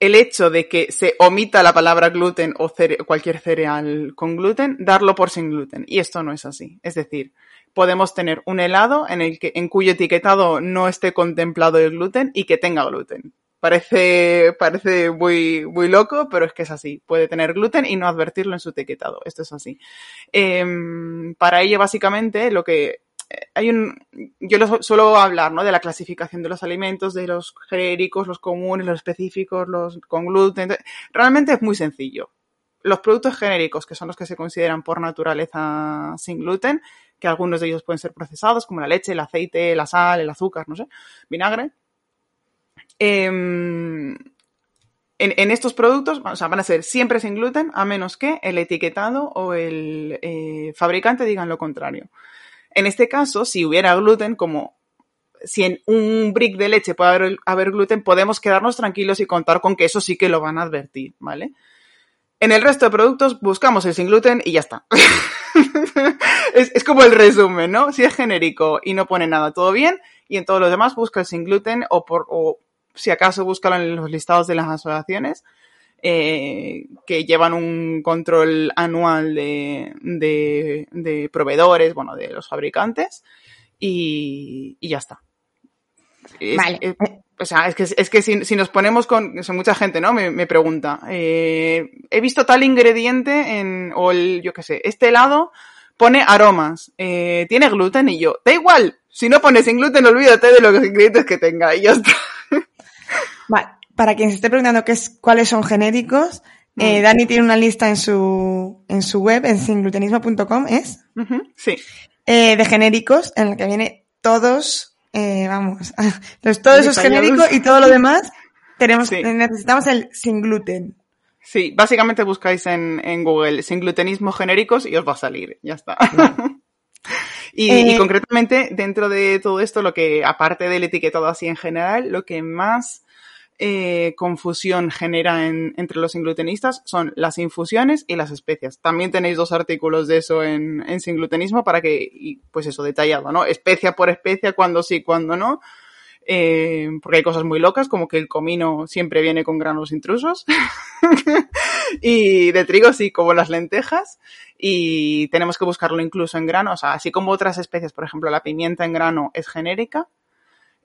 S3: el hecho de que se omita la palabra gluten o cere cualquier cereal con gluten, darlo por sin gluten. Y esto no es así. Es decir, podemos tener un helado en el que, en cuyo etiquetado no esté contemplado el gluten y que tenga gluten. Parece, parece muy, muy loco, pero es que es así. Puede tener gluten y no advertirlo en su etiquetado. Esto es así. Eh, para ello, básicamente, lo que hay un, yo lo suelo hablar, ¿no? De la clasificación de los alimentos, de los genéricos, los comunes, los específicos, los con gluten. Realmente es muy sencillo. Los productos genéricos, que son los que se consideran por naturaleza sin gluten, que algunos de ellos pueden ser procesados, como la leche, el aceite, la sal, el azúcar, no sé, vinagre. En, en, estos productos, o sea, van a ser siempre sin gluten, a menos que el etiquetado o el eh, fabricante digan lo contrario. En este caso, si hubiera gluten, como si en un brick de leche puede haber, haber, gluten, podemos quedarnos tranquilos y contar con que eso sí que lo van a advertir, ¿vale? En el resto de productos buscamos el sin gluten y ya está. <laughs> <laughs> es, es, como el resumen, ¿no? Si es genérico y no pone nada, todo bien. Y en todos los demás busca el sin gluten o, por, o si acaso búscalo en los listados de las asociaciones eh, que llevan un control anual de, de, de, proveedores, bueno, de los fabricantes, y, y ya está. Es,
S2: vale.
S3: Es, o sea, es que, es que si, si nos ponemos con, o sea, mucha gente, ¿no? Me, me pregunta, eh, he visto tal ingrediente en, o el, yo qué sé, este helado pone aromas, eh, tiene gluten y yo, da igual, si no pones sin gluten, olvídate de los ingredientes que tenga y ya está. <laughs>
S2: Vale para quien se esté preguntando qué es, cuáles son genéricos, mm. eh, Dani tiene una lista en su, en su web, en singlutenismo.com, ¿es?
S3: Uh -huh, sí.
S2: Eh, de genéricos, en la que viene todos, eh, vamos, <laughs> los, todo eso es genérico y todo lo demás tenemos, sí. necesitamos el sin gluten.
S3: Sí, básicamente buscáis en, en Google sin glutenismo genéricos y os va a salir, ya está. <laughs> Y, eh, y, concretamente, dentro de todo esto, lo que, aparte del etiquetado así en general, lo que más eh, confusión genera en, entre los inglutenistas son las infusiones y las especias. También tenéis dos artículos de eso en, en singlutenismo para que, pues eso, detallado, ¿no? Especia por especia, cuando sí, cuando no. Eh, porque hay cosas muy locas, como que el comino siempre viene con granos intrusos. <laughs> y de trigo sí, como las lentejas. Y tenemos que buscarlo incluso en grano. O sea, así como otras especies, por ejemplo, la pimienta en grano es genérica,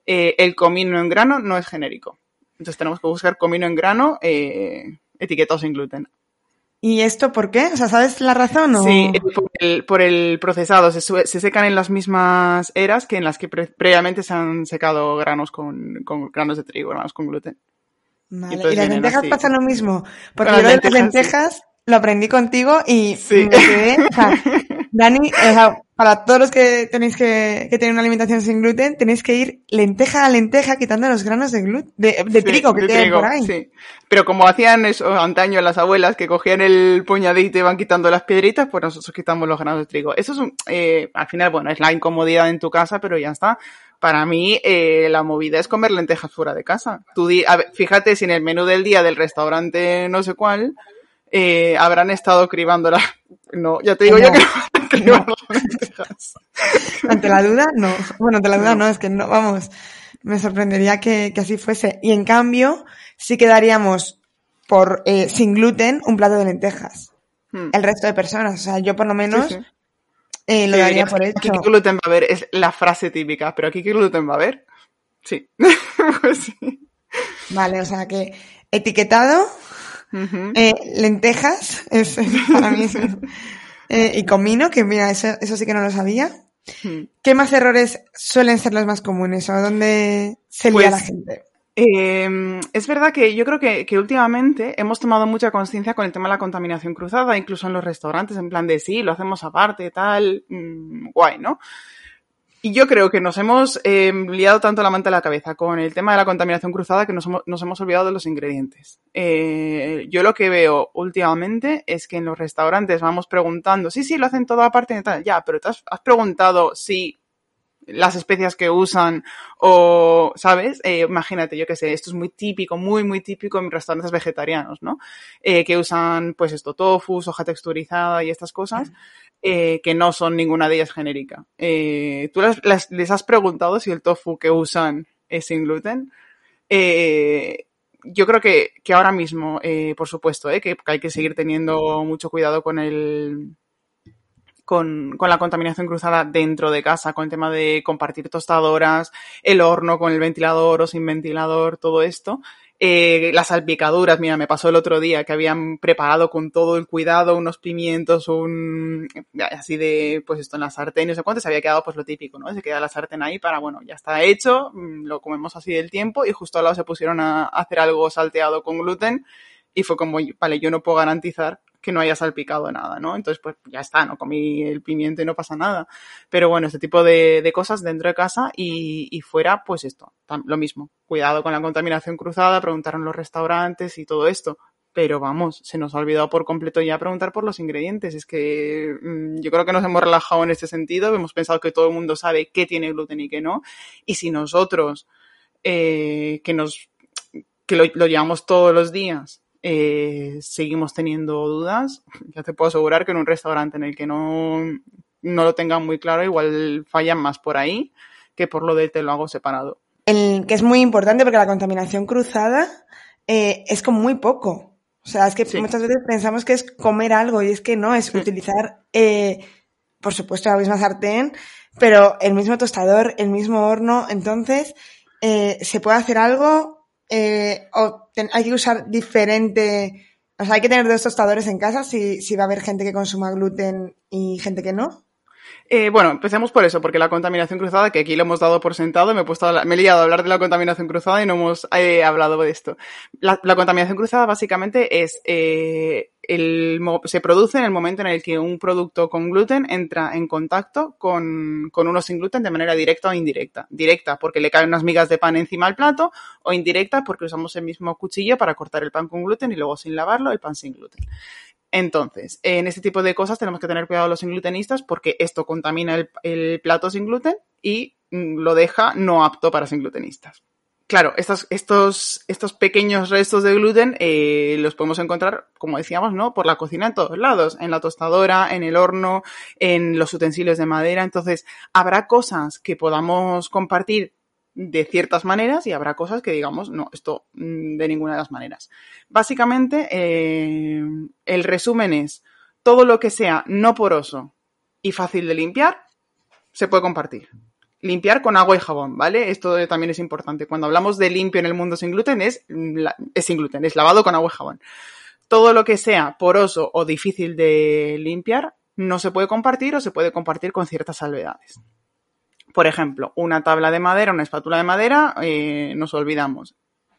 S3: eh, el comino en grano no es genérico. Entonces tenemos que buscar comino en grano eh, etiquetado sin gluten.
S2: ¿Y esto por qué? O sea, ¿sabes la razón? O...
S3: Sí, por el, por el procesado. Se, se, secan en las mismas eras que en las que pre previamente se han secado granos con, con, granos de trigo, granos con gluten.
S2: Vale. ¿Y, y las lentejas así. pasa lo mismo? Porque yo las lentejas sí. lo aprendí contigo y
S3: sí.
S2: me quedé... O sea, <laughs> Dani, o sea, para todos los que tenéis que, que, tener una alimentación sin gluten, tenéis que ir lenteja a lenteja quitando los granos de gluten, de, de sí, trigo que queden por ahí.
S3: Sí. Pero como hacían eso antaño las abuelas, que cogían el puñadito y iban quitando las piedritas, pues nosotros quitamos los granos de trigo. Eso es un, eh, al final, bueno, es la incomodidad en tu casa, pero ya está. Para mí, eh, la movida es comer lentejas fuera de casa. Tú di, a ver, fíjate si en el menú del día del restaurante no sé cuál, eh, habrán estado cribando la... <laughs> No, ya te digo no. yo que no cribar las lentejas. <laughs>
S2: Ante la duda, no. Bueno, ante la duda no, es que no, vamos, me sorprendería que, que así fuese. Y en cambio, sí quedaríamos por eh, sin gluten un plato de lentejas. Hmm. El resto de personas, o sea, yo por lo menos sí, sí. Eh, lo sí, daría por hecho.
S3: Aquí gluten va a haber, es la frase típica, pero aquí qué gluten va a haber. Sí. <laughs> pues sí.
S2: Vale, o sea que etiquetado, Uh -huh. eh, lentejas, es, <laughs> para mí es, eh, y comino, que mira, eso, eso, sí que no lo sabía. -huh. ¿Qué más errores suelen ser los más comunes o dónde se lía pues, la gente?
S3: Eh, es verdad que yo creo que, que últimamente hemos tomado mucha conciencia con el tema de la contaminación cruzada, incluso en los restaurantes, en plan de sí, lo hacemos aparte, tal, mmm, guay, ¿no? Y yo creo que nos hemos eh, liado tanto la manta a la cabeza con el tema de la contaminación cruzada que nos hemos, nos hemos olvidado de los ingredientes. Eh, yo lo que veo últimamente es que en los restaurantes vamos preguntando, sí, sí, lo hacen y tal, ya, pero te has, has preguntado si las especias que usan o, ¿sabes? Eh, imagínate, yo qué sé, esto es muy típico, muy, muy típico en restaurantes vegetarianos, ¿no? Eh, que usan, pues esto, tofu, soja texturizada y estas cosas, eh, que no son ninguna de ellas genérica. ¿Tú les, les, les, has preguntado si el tofu que usan es sin gluten? Yo creo que, que ahora mismo, por supuesto, que, que hay que seguir teniendo mucho cuidado con el, con, con, la contaminación cruzada dentro de casa, con el tema de compartir tostadoras, el horno con el ventilador o sin ventilador, todo esto. Eh, las salpicaduras, mira, me pasó el otro día que habían preparado con todo el cuidado unos pimientos, un así de, pues esto en la sartén, no sé cuánto, se había quedado pues lo típico, ¿no? Se queda la sartén ahí para, bueno, ya está hecho, mm, lo comemos así del tiempo y justo al lado se pusieron a hacer algo salteado con gluten y fue como, vale, yo no puedo garantizar que no haya salpicado nada, ¿no? Entonces, pues ya está, no comí el pimiento y no pasa nada. Pero bueno, este tipo de, cosas dentro de casa y, fuera, pues esto, lo mismo. Cuidado con la contaminación cruzada, preguntaron los restaurantes y todo esto. Pero vamos, se nos ha olvidado por completo ya preguntar por los ingredientes. Es que mmm, yo creo que nos hemos relajado en este sentido. Hemos pensado que todo el mundo sabe qué tiene gluten y qué no. Y si nosotros, eh, que nos, que lo, lo llevamos todos los días, eh, seguimos teniendo dudas, ya te puedo asegurar que en un restaurante en el que no, no lo tengan muy claro, igual fallan más por ahí que por lo de te lo hago separado.
S2: El, que es muy importante porque la contaminación cruzada eh, es con muy poco. O sea, es que sí. muchas veces pensamos que es comer algo y es que no, es sí. utilizar, eh, por supuesto, la misma sartén, pero el mismo tostador, el mismo horno. Entonces, eh, se puede hacer algo eh, o hay que usar diferente, o sea, hay que tener dos tostadores en casa si, si va a haber gente que consuma gluten y gente que no.
S3: Eh, bueno, empecemos por eso, porque la contaminación cruzada, que aquí lo hemos dado por sentado, me he, puesto a, me he liado a hablar de la contaminación cruzada y no hemos eh, hablado de esto. La, la, contaminación cruzada básicamente es, eh, se produce en el momento en el que un producto con gluten entra en contacto con, con uno sin gluten de manera directa o indirecta. Directa porque le caen unas migas de pan encima al plato o indirecta porque usamos el mismo cuchillo para cortar el pan con gluten y luego sin lavarlo el pan sin gluten. Entonces, en este tipo de cosas tenemos que tener cuidado los inglutenistas porque esto contamina el, el plato sin gluten y mm, lo deja no apto para sin glutenistas. Claro, estos, pequeños restos de gluten eh, los podemos encontrar, como decíamos, ¿no? Por la cocina en todos lados, en la tostadora, en el horno, en los utensilios de madera. Entonces, habrá cosas que podamos compartir de ciertas maneras y habrá cosas que digamos, no, esto mm, de ninguna de las maneras. Básicamente, eh, el resumen es, todo lo que sea no poroso y fácil de limpiar, se puede compartir. Limpiar con agua y jabón, ¿vale? Esto también es importante. Cuando hablamos de limpio en el mundo sin gluten, es, es sin gluten, es lavado con agua y jabón. Todo lo que sea poroso o difícil de limpiar, no se puede compartir o se puede compartir con ciertas salvedades por ejemplo, una tabla de madera, una espátula de madera, eh, nos olvidamos.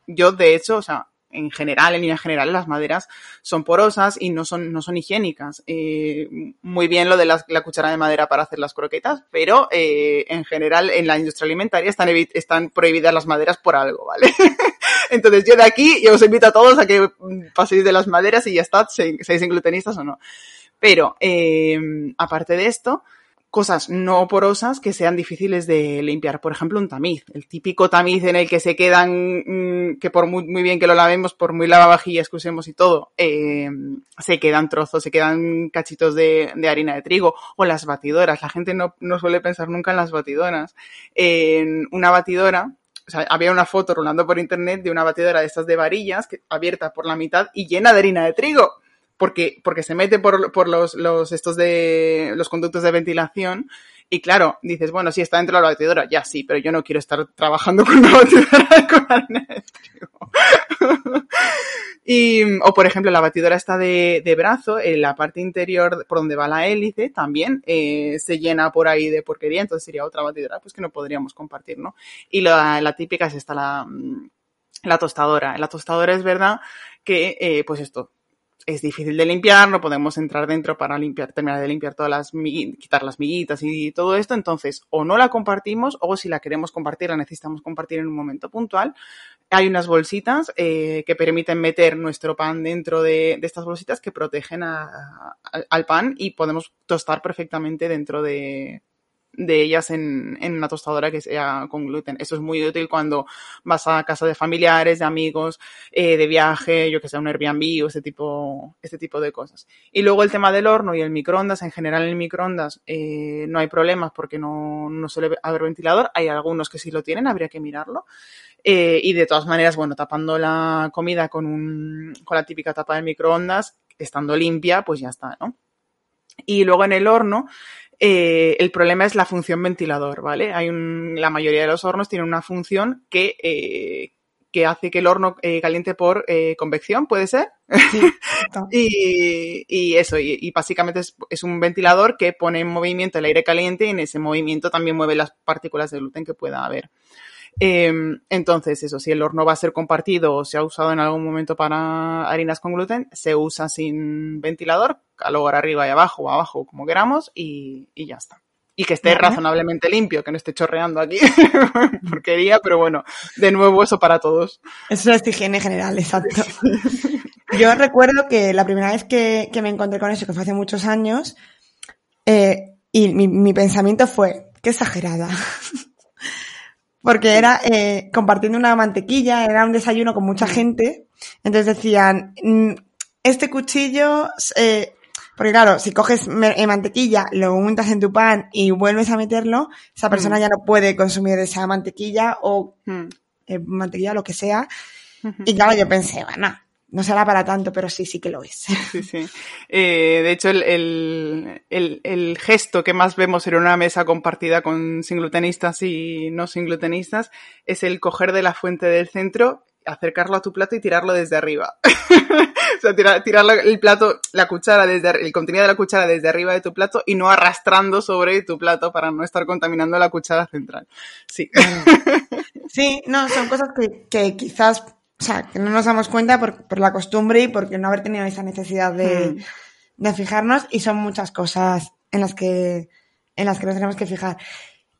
S3: Yo, de hecho, o sea, en general, en línea general, las maderas son porosas y no son, no son higiénicas. Eh, muy bien lo de la, cuchara de madera para hacer las croquetas, pero eh, en general en la industria alimentaria están, están prohibidas las maderas por algo, ¿vale? <laughs> Entonces yo de aquí yo os invito a todos a que paséis de las maderas y ya está, seáis glutenistas o no. Pero, eh, aparte de esto, cosas no porosas que sean difíciles de limpiar. Por ejemplo, un tamiz. El típico tamiz en el que se quedan, mmm, que por muy, bien que lo lavemos, por muy lavavajillas que usemos y todo, eh, se quedan trozos, se quedan cachitos de, harina de trigo. O las batidoras. La gente no, suele pensar nunca en las batidoras. En una batidora, o sea, había una foto rolando por internet de una batidora de estas de varillas, abierta por la mitad y llena de harina de trigo porque, porque se mete por, por los, los, estos de, los conductos de ventilación y claro, dices, bueno, sí, está dentro de la batidora, ya sí, pero yo no quiero estar trabajando con una <laughs> batidora con harina de <laughs> y, o por ejemplo, la batidora está de, de, brazo, en la parte interior por donde va la hélice, también eh, se llena por ahí de porquería, entonces sería otra batidora pues que no podríamos compartir, ¿no? Y la, la típica es esta, la, la tostadora. La tostadora es verdad que, eh, pues esto, es difícil de limpiar, no podemos entrar dentro para limpiar, terminar de limpiar todas las quitar las miguitas y todo esto, entonces o no la compartimos o si la queremos compartir, la necesitamos compartir en un momento puntual. Hay unas bolsitas eh, que permiten meter nuestro pan dentro de, estas bolsitas que protegen al pan y podemos tostar perfectamente dentro de, de ellas en, en, una tostadora que sea con gluten. Eso es muy útil cuando vas a casa de familiares, de amigos, eh, de viaje, yo que sé, un Airbnb o este tipo, este tipo de cosas. Y luego el tema del horno y el microondas. En general, en el microondas eh, no hay problemas porque no, no suele haber ventilador. Hay algunos que sí lo tienen, habría que mirarlo. Eh, y de todas maneras, bueno, tapando la comida con, un, con la típica tapa del microondas, estando limpia, pues ya está, ¿no? Y luego en el horno, eh, el problema es la función ventilador, ¿vale? Hay un, la mayoría de los hornos tienen una función que, eh, que hace que el horno eh, caliente por eh, convección, ¿puede ser? Sí, <laughs> y, y, eso, y, y básicamente es, es, un ventilador que pone en movimiento el aire caliente y en ese movimiento también mueve las partículas de gluten que pueda haber. Eh, entonces, eso, si el horno va a ser compartido o se ha usado en algún momento para harinas con gluten, se usa sin ventilador, calor arriba y abajo o abajo, como queramos, y, y ya está. Y que esté ¿Vale? razonablemente limpio, que no esté chorreando aquí <laughs> porquería, pero bueno, de nuevo eso para todos.
S2: Eso es higiene general, exacto. Yo recuerdo que la primera vez que, que, me encontré con eso, que fue hace muchos años, eh, y mi, mi pensamiento fue, qué exagerada porque era eh, compartiendo una mantequilla, era un desayuno con mucha gente, entonces decían, mm, este cuchillo, eh, porque claro, si coges eh, mantequilla, lo untas en tu pan y vuelves a meterlo, esa persona mm. ya no puede consumir esa mantequilla o mm. eh, mantequilla, lo que sea. Y claro, yo pensé, bueno, no será para tanto, pero sí, sí que lo es. <laughs>
S3: Sí, sí. Eh, de hecho, el, el, el, el, gesto que más vemos en una mesa compartida con singlutenistas y no singlutenistas es el coger de la fuente del centro, acercarlo a tu plato y tirarlo desde arriba. <laughs> o sea, tirar, tirar el plato, la cuchara desde, el contenido de la cuchara desde arriba de tu plato y no arrastrando sobre tu plato para no estar contaminando la cuchara central. Sí. <laughs>
S2: Sí, no, son cosas que, que quizás o sea, que no nos damos cuenta por, por la costumbre y porque no haber tenido esa necesidad de, mm. de, fijarnos y son muchas cosas en las que, en las que nos tenemos que fijar.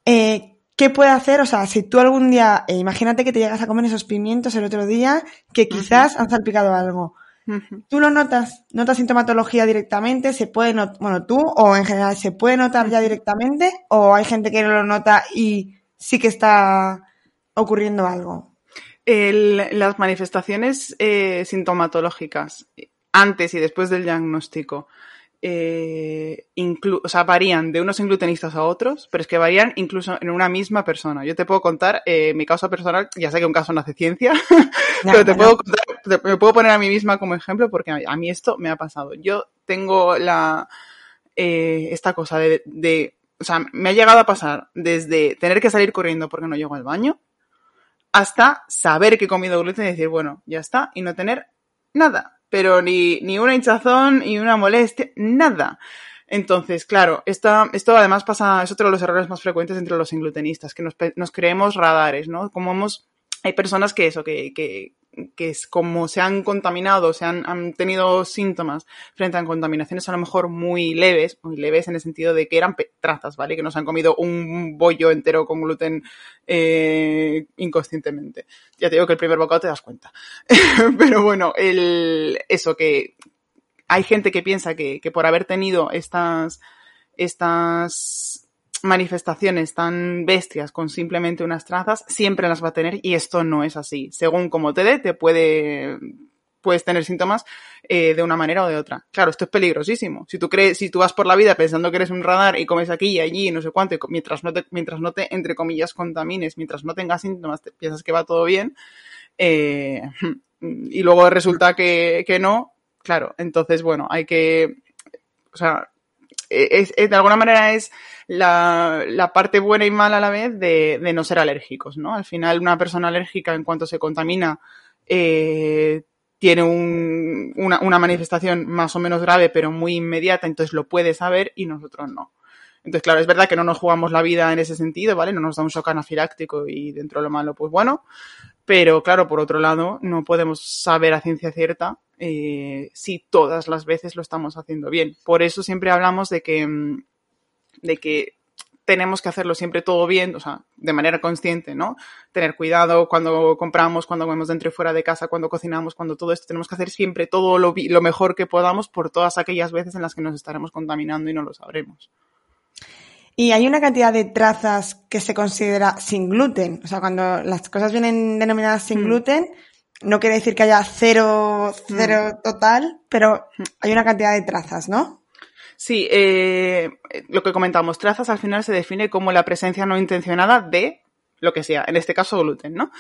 S2: Eh, ¿Qué puede hacer? O sea, si tú algún día, eh, imagínate que te llegas a comer esos pimientos el otro día, que quizás uh -huh. han salpicado algo. Uh -huh. ¿Tú lo notas? ¿Notas sintomatología directamente? ¿Se puede notar, bueno, tú o en general, se puede notar ya directamente? ¿O hay gente que no lo nota y sí que está ocurriendo algo?
S3: El, las manifestaciones eh, sintomatológicas antes y después del diagnóstico eh, o sea, varían de unos inglutenistas a otros, pero es que varían incluso en una misma persona. Yo te puedo contar eh, mi caso personal, ya sé que un caso no hace ciencia, <laughs> no, pero te no. puedo contar, te, me puedo poner a mí misma como ejemplo porque a, a mí esto me ha pasado. Yo tengo la eh, esta cosa de, de, o sea, me ha llegado a pasar desde tener que salir corriendo porque no llego al baño, hasta saber que he comido gluten y decir, bueno, ya está, y no tener nada, pero ni, ni una hinchazón, ni una molestia, nada. Entonces, claro, esta, esto además pasa, es otro de los errores más frecuentes entre los inglutenistas, que nos, nos creemos radares, ¿no? Como hemos, hay personas que eso, que, que, que es como se han contaminado, se han, han, tenido síntomas frente a contaminaciones a lo mejor muy leves, muy leves en el sentido de que eran trazas, ¿vale? Que nos han comido un bollo entero con gluten eh, inconscientemente. Ya te digo que el primer bocado te das cuenta. <laughs> Pero bueno, el, eso que hay gente que piensa que, que por haber tenido estas, estas manifestaciones tan bestias con simplemente unas trazas, siempre las va a tener y esto no es así. Según como te dé, te puede, puedes tener síntomas eh, de una manera o de otra. Claro, esto es peligrosísimo. Si tú crees, si tú vas por la vida pensando que eres un radar y comes aquí y allí y no sé cuánto, mientras no te, mientras no te, entre comillas, contamines, mientras no tengas síntomas, te piensas que va todo bien, eh, <laughs> y luego resulta que, que no, claro, entonces, bueno, hay que, o sea, es, de alguna manera es la, la, parte buena y mala a la vez de, de, no ser alérgicos, ¿no? Al final, una persona alérgica, en cuanto se contamina, eh, tiene un, una, una, manifestación más o menos grave, pero muy inmediata, entonces lo puede saber y nosotros no. Entonces, claro, es verdad que no nos jugamos la vida en ese sentido, ¿vale? No nos da un shock anafiláctico y dentro de lo malo, pues bueno, Pero claro, por otro lado, no podemos saber a ciencia cierta eh, si todas las veces lo estamos haciendo bien. Por eso siempre hablamos de que, mm, de que tenemos que hacerlo siempre todo bien, o sea, de manera consciente, ¿no? Tener cuidado cuando compramos, cuando comemos dentro y fuera de casa, cuando cocinamos, cuando todo esto, tenemos que hacer siempre todo lo, lo mejor que podamos por todas aquellas veces en las que nos estaremos contaminando y no lo sabremos.
S2: Y hay una cantidad de trazas que se considera sin gluten. O sea, cuando las cosas vienen denominadas sin
S3: Mm.
S2: gluten, no quiere decir que haya cero, cero total, pero
S3: Mm.
S2: hay una cantidad de trazas, ¿no?
S3: Sí, eh, lo que comentamos, trazas al final se define como la presencia no intencionada de lo que sea, en este caso gluten, ¿no?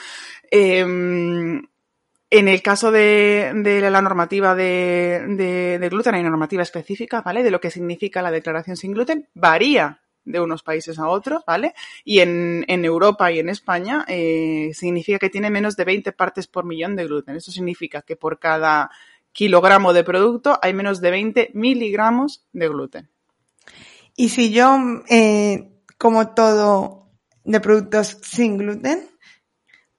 S3: Eh, en el caso de, de la normativa de, de- de gluten, hay normativa específica, ¿vale? De lo que significa la declaración sin gluten, varía de unos países a otros, ¿vale? Y en, en Europa y en España eh, significa que tiene menos de 20 partes por millón de gluten. Eso significa que por cada kilogramo de producto hay menos de 20 miligramos de gluten.
S2: Y si yo eh, como todo de productos sin gluten,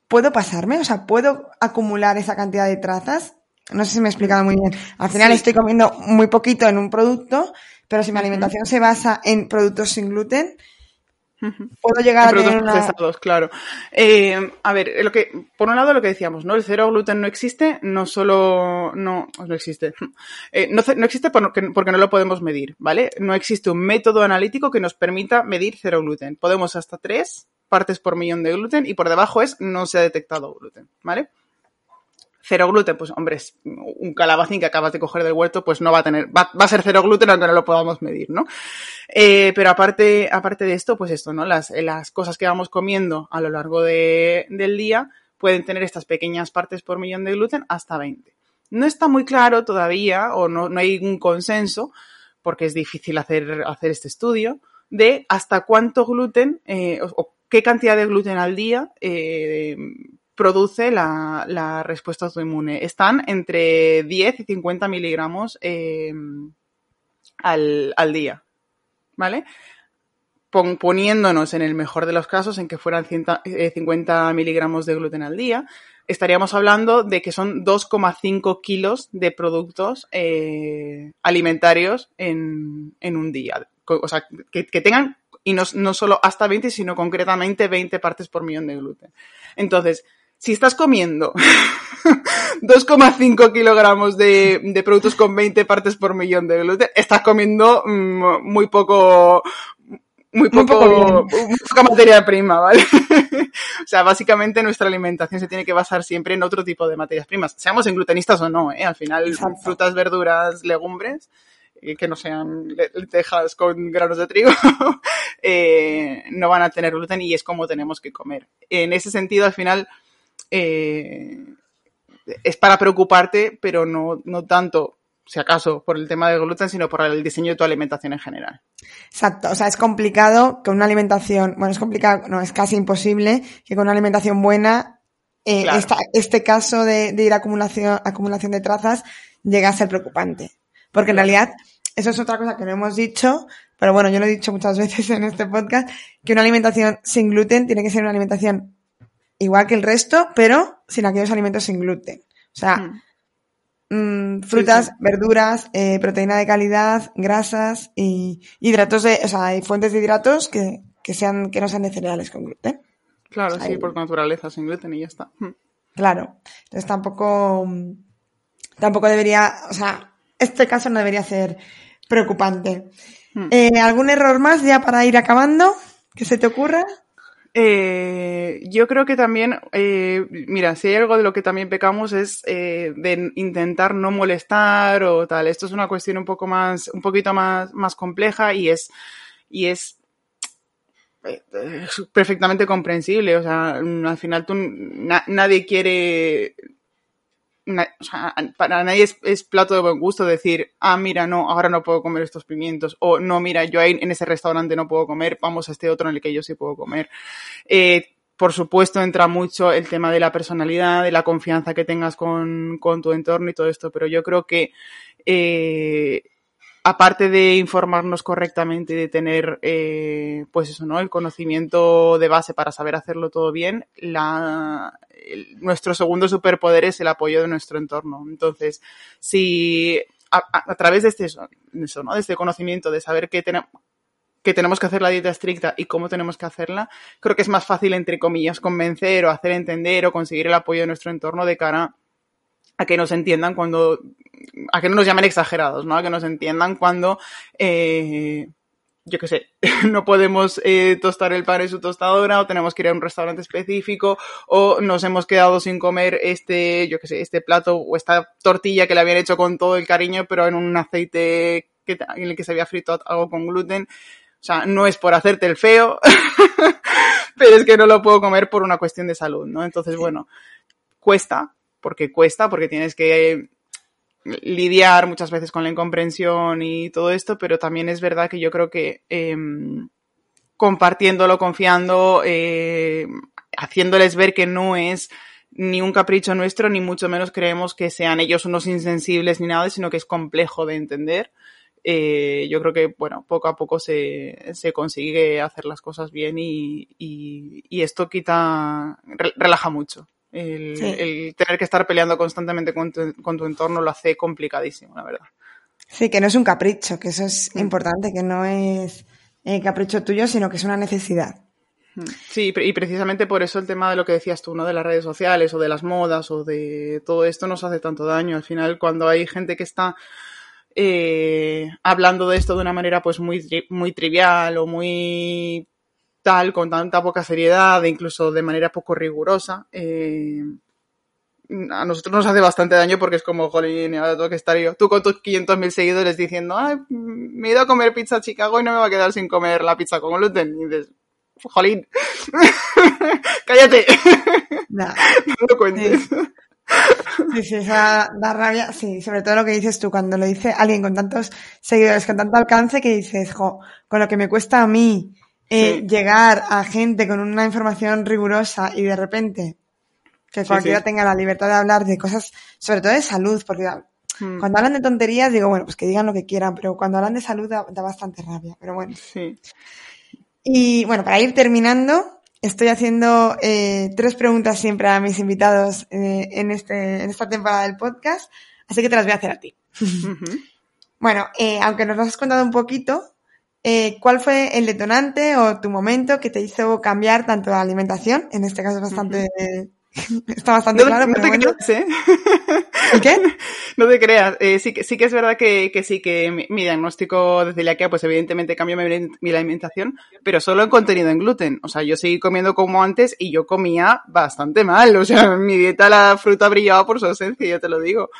S2: ¿puedo pasarme? O sea, ¿puedo acumular esa cantidad de trazas? No sé si me he explicado muy bien. Al final
S3: Sí.
S2: estoy comiendo muy poquito en un producto, pero si mi alimentación se basa en productos sin gluten, puedo llegar a
S3: productos
S2: tener una...
S3: procesados, claro. Eh, a ver, lo que, por un lado lo que decíamos, ¿no? El cero gluten no existe, no solo, no, no existe. <laughs> Eh, no, no existe porque, porque no lo podemos medir, ¿vale? No existe un método analítico que nos permita medir cero gluten. Podemos hasta tres partes por millón de gluten y por debajo es no se ha detectado gluten, ¿vale? Cero gluten, pues hombre, un calabacín que acabas de coger del huerto, pues no va a tener, va, va a ser cero gluten aunque no lo podamos medir, ¿no? Eh, pero aparte, aparte de esto, pues esto, ¿no? Las, las cosas que vamos comiendo a lo largo de- del día pueden tener estas pequeñas partes por millón de gluten hasta 20. No está muy claro todavía, o no, no hay un consenso, porque es difícil hacer, hacer este estudio, de hasta cuánto gluten eh, o, o qué cantidad de gluten al día eh, produce la, la respuesta autoinmune. Están entre 10 y 50 miligramos eh, al, al día. ¿Vale? Pon- poniéndonos en el mejor de los casos en que fueran 100 eh, 50 miligramos de gluten al día, estaríamos hablando de que son 2,5 kilos de productos eh, alimentarios en, en un día. O sea, que, que tengan, y no, no solo hasta 20, sino concretamente 20 partes por millón de gluten. Entonces, si estás comiendo <laughs> 2,5 kilogramos de, de productos con 20 partes por millón de gluten, estás comiendo mm, muy poco, muy poco, <laughs> muy poca materia prima, ¿vale? <laughs> o sea, básicamente nuestra alimentación se tiene que basar siempre en otro tipo de materias primas, seamos glutenistas o no, ¿eh? Al final,
S2: Exacto.
S3: frutas, verduras, legumbres, eh, que no sean le- lentejas con granos de trigo, eh, no van a tener gluten y es como tenemos que comer. En ese sentido, al final, eh, es para preocuparte, pero no, no tanto, si acaso, por el tema del gluten, sino por el diseño de tu alimentación en general.
S2: Exacto, o sea, es complicado que una alimentación, bueno, es complicado, no, es casi imposible que con una alimentación buena eh,
S3: Claro.
S2: esta- este caso de, de ir a acumulación, acumulación de trazas llegue a ser preocupante. Porque en realidad, eso es otra cosa que no hemos dicho, pero bueno, yo lo he dicho muchas <laughs> veces en este podcast, que una alimentación sin gluten tiene que ser una alimentación igual que el resto, pero sin aquellos alimentos sin gluten. O sea,
S3: Mm.
S2: Mm, frutas,
S3: sí.
S2: verduras, eh, proteína de calidad, grasas y hidratos de, o sea, hay fuentes de hidratos que, que sean, que no sean de cereales con gluten.
S3: Claro, sí, por naturaleza, sin gluten y ya está. Mm.
S2: Claro. Entonces tampoco, tampoco debería, o sea, este caso no debería ser preocupante.
S3: Mm.
S2: Eh, ¿Algún error más ya para ir acabando? ¿Que se te ocurra?
S3: Eh, yo creo que también, eh, mira, si hay algo de lo que también pecamos es eh, de intentar no molestar o tal. Esto es una cuestión un poco más, un poquito más, más compleja y es, y es perfectamente comprensible. O sea, al final tú, na- nadie quiere, para nadie es, es plato de buen gusto decir, ah, mira, no, ahora no puedo comer estos pimientos, o no, mira, yo ahí en ese restaurante no puedo comer, vamos a este otro en el que yo sí puedo comer. Eh, por supuesto, entra mucho el tema de la personalidad, de la confianza que tengas con, con tu entorno y todo esto, pero yo creo que eh, aparte de informarnos correctamente y de tener, eh, pues eso, ¿no? El conocimiento de base para saber hacerlo todo bien, la, nuestro segundo superpoder es el apoyo de nuestro entorno. Entonces, si a, través de este, eso, eso, ¿no? De este conocimiento, de saber que tenemos que tenemos que hacer la dieta estricta y cómo tenemos que hacerla, creo que es más fácil, entre comillas, convencer o hacer entender o conseguir el apoyo de nuestro entorno de cara a que nos entiendan cuando, a que no nos llamen exagerados, ¿no? A que nos entiendan cuando, eh, yo qué sé, <laughs> no podemos eh, tostar el pan en su tostadora o tenemos que ir a un restaurante específico o nos hemos quedado sin comer este, yo qué sé, este plato o esta tortilla que le habían hecho con todo el cariño pero en un aceite que, en el que se había frito algo con gluten. O sea, no es por hacerte el feo, <laughs> pero es que no lo puedo comer por una cuestión de salud, ¿no? Entonces, bueno, cuesta, porque cuesta, porque tienes que lidiar muchas veces con la incomprensión y todo esto, pero también es verdad que yo creo que eh, compartiéndolo, confiando, eh, haciéndoles ver que no es ni un capricho nuestro, ni mucho menos creemos que sean ellos unos insensibles ni nada, sino que es complejo de entender. Eh, yo creo que, bueno, poco a poco se, se consigue hacer las cosas bien y, y, y esto quita, re, relaja mucho. El,
S2: Sí.
S3: el tener que estar peleando constantemente con tu, con tu entorno lo hace complicadísimo, la verdad.
S2: Sí, que no es un capricho, que eso es
S3: Mm.
S2: importante, que no es eh, capricho tuyo, sino que es una necesidad.
S3: Sí, pre- y precisamente por eso el tema de lo que decías tú, ¿no? De las redes sociales o de las modas o de todo esto nos hace tanto daño. Al final, cuando hay gente que está eh, hablando de esto de una manera pues muy, muy trivial o muy tal, con tanta poca seriedad e incluso de manera poco rigurosa, eh, a nosotros nos hace bastante daño porque es como, jolín, ahora tengo que estar yo, tú con tus 500.000 seguidores diciendo, ay, me he ido a comer pizza a Chicago y no me va a quedar sin comer la pizza con gluten. Y dices, jolín, <laughs> cállate, <laughs> no lo cuentes.
S2: sí, sí, eso da, da rabia. Sí, sobre todo lo que dices tú, cuando lo dice alguien con tantos seguidores, con tanto alcance, que dices, jo, con lo que me cuesta a mí eh,
S3: Sí.
S2: llegar a gente con una información rigurosa y de repente que cualquiera
S3: sí.
S2: tenga la libertad de hablar de cosas, sobre todo de salud, porque
S3: Mm,
S2: cuando hablan de tonterías digo, bueno, pues que digan lo que quieran, pero cuando hablan de salud da, da bastante rabia, pero bueno.
S3: Sí.
S2: Y bueno, para ir terminando, estoy haciendo eh, tres preguntas siempre a mis invitados eh, en, este, en esta temporada del podcast, así que te las voy a hacer a ti. <laughs> Bueno, eh, aunque nos lo has contado un poquito, eh, ¿cuál fue el detonante o tu momento que te hizo cambiar tanto la alimentación? En este caso es bastante, <laughs> está bastante
S3: No,
S2: claro,
S3: no
S2: pero
S3: te
S2: bueno.
S3: creas, ¿eh?
S2: ¿El qué? <laughs>
S3: No te creas. Eh, sí, que, sí que es verdad que, que sí, que mi, mi diagnóstico de celiaquia, pues evidentemente cambió mi, mi alimentación, pero solo en contenido en gluten. O sea, yo seguí comiendo como antes y yo comía bastante mal. O sea, <laughs> mi dieta la fruta brillaba por su ausencia, yo te lo digo.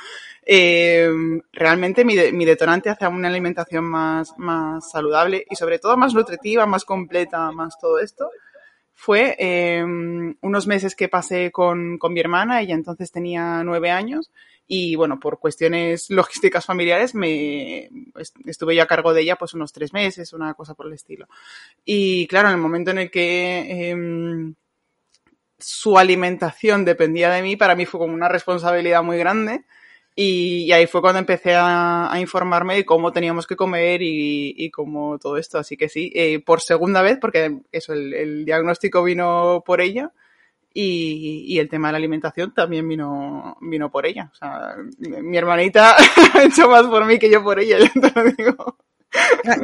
S3: Eh, realmente mi, de- mi detonante hacia una alimentación más, más saludable y sobre todo más nutritiva, más completa, más todo esto, fue eh, unos meses que pasé con, con mi hermana, ella entonces tenía nueve años, y bueno, por cuestiones <laughs> logísticas familiares me est- estuve yo a cargo de ella pues unos tres meses, una cosa por el estilo. Y claro, en el momento en el que em, su alimentación dependía de mí, para mí fue como una responsabilidad muy grande. Y, y ahí fue cuando empecé a, a informarme de cómo teníamos que comer y, y cómo todo esto. Así que sí, eh, por segunda vez, porque eso, el, el diagnóstico vino por ella y, y el tema de la alimentación también vino, vino por ella. O sea, mi, mi hermanita <laughs> ha hecho más por mí que yo por ella, <laughs> ya te lo digo.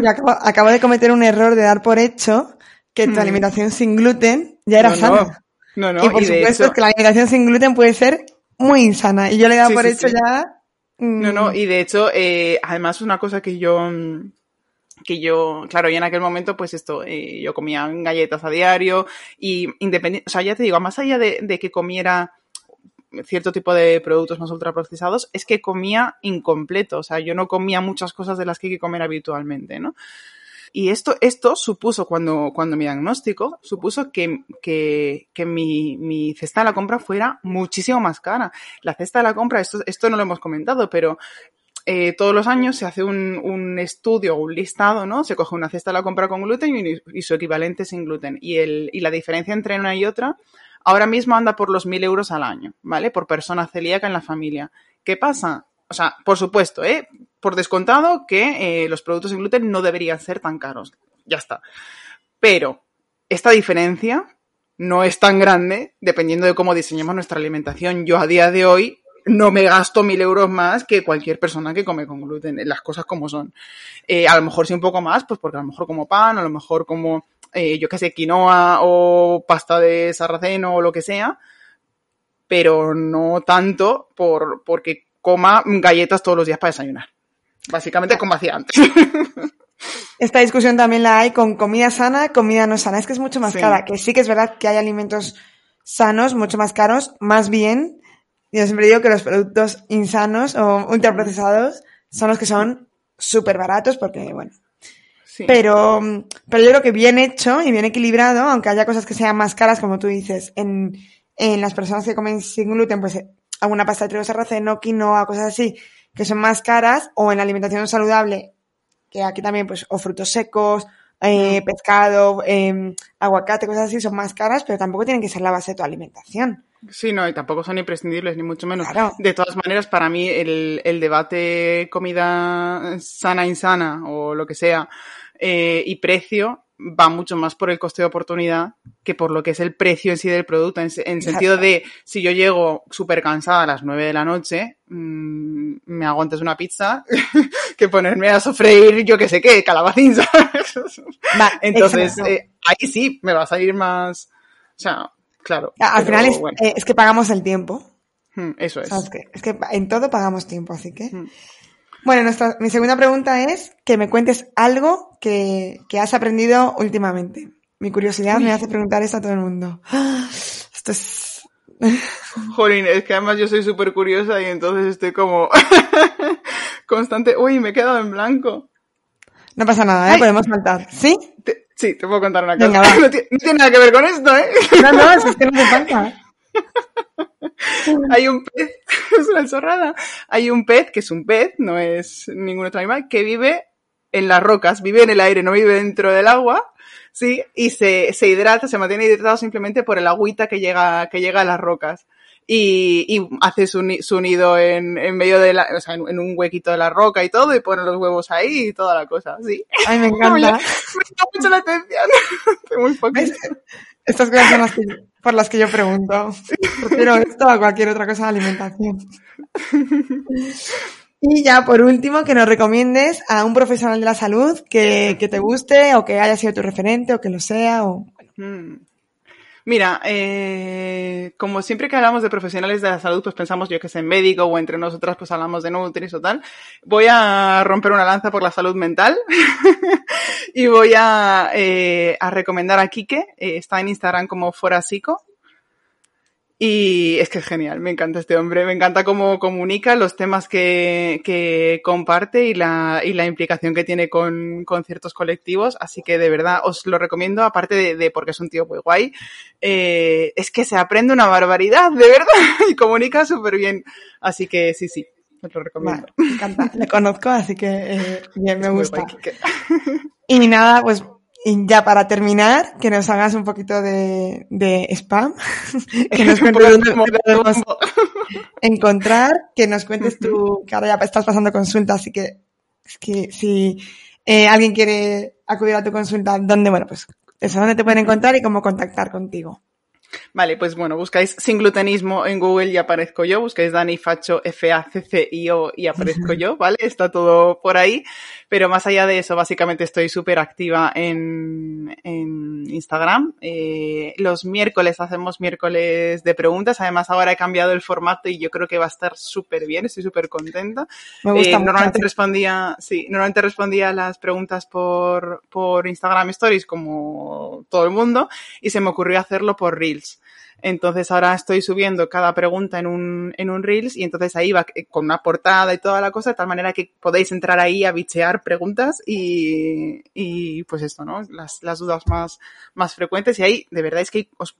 S2: Yo acabo, acabo de cometer un error de dar por hecho que tu
S3: Mm.
S2: alimentación sin gluten ya era
S3: No,
S2: sana.
S3: No, no,
S2: y por
S3: y de
S2: supuesto
S3: hecho-
S2: que la alimentación sin gluten puede ser muy insana. Y yo le he dado
S3: Sí,
S2: por
S3: sí,
S2: hecho
S3: sí.
S2: ya. mm,
S3: No, no, y de hecho, eh, además una cosa que yo, mm, que yo, claro, y en aquel momento, pues esto, eh, yo comía galletas a diario y independiente, o sea, ya te digo, más allá de, de que comiera cierto tipo de productos más ultraprocesados, es que comía incompleto, o sea, yo no comía muchas cosas de las que hay que comer habitualmente, ¿no? Y esto, esto supuso, cuando, cuando mi diagnóstico, supuso que, que, que mi, mi cesta de la compra fuera muchísimo más cara. La cesta de la compra, esto, esto no lo hemos comentado, pero eh, todos los años se hace un, un estudio un listado, ¿no? Se coge una cesta de la compra con gluten y, y su equivalente sin gluten. Y, el, y la diferencia entre una y otra ahora mismo anda por los mil euros al año, ¿vale? Por persona celíaca en la familia. ¿Qué pasa? O sea, por supuesto, ¿eh? Por descontado que eh, los productos sin gluten no deberían ser tan caros. Ya está. Pero esta diferencia no es tan grande dependiendo de cómo diseñemos nuestra alimentación. Yo a día de hoy no me gasto mil euros más que cualquier persona que come con gluten, las cosas como son. Eh, a lo mejor sí un poco más, pues porque a lo mejor como pan, a lo mejor como, eh, yo qué sé, quinoa o pasta de sarraceno o lo que sea, pero no tanto por, porque coma galletas todos los días para desayunar. Básicamente como hacía antes. <laughs>
S2: Esta discusión también la hay con comida sana, comida no sana. Es que es mucho más
S3: Sí.
S2: cara, que sí que es verdad que hay alimentos sanos, mucho más caros, más bien, yo siempre digo que los productos insanos o ultraprocesados son los que son súper baratos porque, bueno,
S3: Sí.
S2: pero, mm, pero yo creo que bien hecho y bien equilibrado, aunque haya cosas que sean más caras, como tú dices, en, en las personas que comen sin gluten, pues eh, alguna pasta de trigo sarraceno, quinoa, cosas así, que son más caras, o en la alimentación saludable, que aquí también, pues, o frutos secos, eh, pescado, eh, aguacate, cosas así, son más caras, pero tampoco tienen que ser la base de tu alimentación.
S3: Sí, no, y tampoco son imprescindibles, ni mucho menos.
S2: Claro.
S3: De todas maneras, para mí el, el debate comida sana, insana o lo que sea eh, y precio va mucho más por el coste de oportunidad que por lo que es el precio en sí del producto. En, se- en sentido de, si yo llego súper cansada a las 9 de la noche, mm, me hago antes una pizza <laughs> que ponerme a sofreír yo que sé qué, calabacín, <laughs> ¿sabes?
S2: Va,
S3: Entonces, eh, ahí sí me va a salir más... O sea, claro.
S2: Al final es,
S3: bueno,
S2: eh, es que pagamos el tiempo.
S3: mm, eso es.
S2: Es que en todo pagamos tiempo, así que.
S3: Mm.
S2: Bueno, nuestra, mi segunda pregunta es que me cuentes algo que, que has aprendido últimamente. Mi curiosidad me hace preguntar esto a todo el mundo. <gasps> Esto es. <laughs>
S3: Jolín, es que además yo soy súper curiosa y entonces estoy como <laughs> constante. Uy, me he quedado en blanco.
S2: No pasa nada, ¿eh?
S3: Ay.
S2: Podemos saltar. ¿Sí?
S3: Te- sí, te puedo contar una cosa.
S2: Venga, va. <laughs>
S3: No, ti- no tiene nada que ver con esto, ¿eh?
S2: No, no, es que no hace falta. <laughs>
S3: Hay un pez, <laughs> es una chorrada. Hay un pez, que es un pez, no es ningún otro animal, que vive en las rocas, vive en el aire, no vive dentro del agua, sí, y se, se hidrata, se mantiene hidratado simplemente por el agüita que llega, que llega a las rocas. Y, y hace su, su nido en, en medio de la, o sea, en, en un huequito de la roca y todo, y pone los huevos ahí y toda la cosa, sí.
S2: Ay, me <laughs>
S3: Me
S2: encanta.
S3: llama mucho la atención. Estoy muy poquito.
S2: Estas cosas son las que, por las que yo pregunto. Prefiero esto a cualquier otra cosa de alimentación. <laughs> Y ya, por último, que nos recomiendes a un profesional de la salud que, que te guste o que haya sido tu referente o que lo sea. O...
S3: Mm. Mira, eh, como siempre que hablamos de profesionales de la salud, pues pensamos yo que sé en médico o entre nosotras pues hablamos de Nutris o tal. Voy a romper una lanza por la salud mental <laughs> y voy a, eh, a recomendar a Kike. eh, está en Instagram como Forasico. Y es que es genial, me encanta este hombre, me encanta cómo comunica los temas que, que comparte y la, y la implicación que tiene con, con ciertos colectivos, así que de verdad os lo recomiendo, aparte de, de porque es un tío muy guay, eh, es que se aprende una barbaridad, de verdad, <laughs> y comunica súper bien, así que sí, sí, os lo recomiendo.
S2: Vale, me encanta. Le conozco, así que eh, bien, me
S3: Es
S2: gusta. Y nada, pues y ya para terminar, que nos hagas un poquito de, de spam, <laughs> que nos <laughs> cuentes dónde podemos <laughs> encontrar, que nos cuentes tú, que ahora ya estás pasando consulta, así que es que si eh, alguien quiere acudir a tu consulta, ¿dónde? Bueno, pues eso, ¿dónde te pueden encontrar y cómo contactar contigo?
S3: Vale, pues bueno, buscáis sin glutenismo en Google y aparezco yo, buscáis Dani Facho F-A-C-C-I-O y aparezco yo, ¿vale? Está todo por ahí, pero más allá de eso, básicamente estoy súper activa en, en Instagram. Eh, los miércoles hacemos miércoles de preguntas, además ahora he cambiado el formato y yo creo que va a estar súper bien, estoy súper contenta.
S2: Me gusta
S3: Eh,
S2: mucho.
S3: normalmente respondía, sí, normalmente respondía a las preguntas por, por Instagram Stories como todo el mundo y se me ocurrió hacerlo por Reels. Entonces ahora estoy subiendo cada pregunta en un, en un Reels y entonces ahí va eh, con una portada y toda la cosa, de tal manera que podéis entrar ahí a bichear preguntas y, y pues esto, ¿no? Las, las dudas más, más frecuentes y ahí de verdad es que os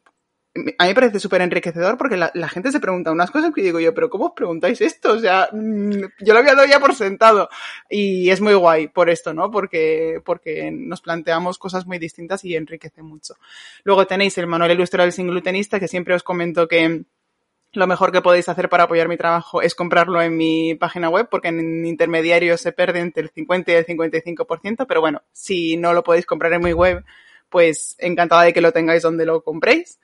S3: a mí me parece súper enriquecedor porque la, gente se pregunta unas cosas que digo yo, pero ¿cómo os preguntáis esto? O sea, mmm, yo lo había dado ya por sentado y es muy guay por esto, ¿no? Porque, porque nos planteamos cosas muy distintas y enriquece mucho. Luego tenéis el manual ilustrado del sin glutenista que siempre os comento que lo mejor que podéis hacer para apoyar mi trabajo es comprarlo en mi página web, porque en intermediarios se pierde entre el 50 y el 55%, pero bueno, si no lo podéis comprar en mi web, pues encantada de que lo tengáis donde lo compréis.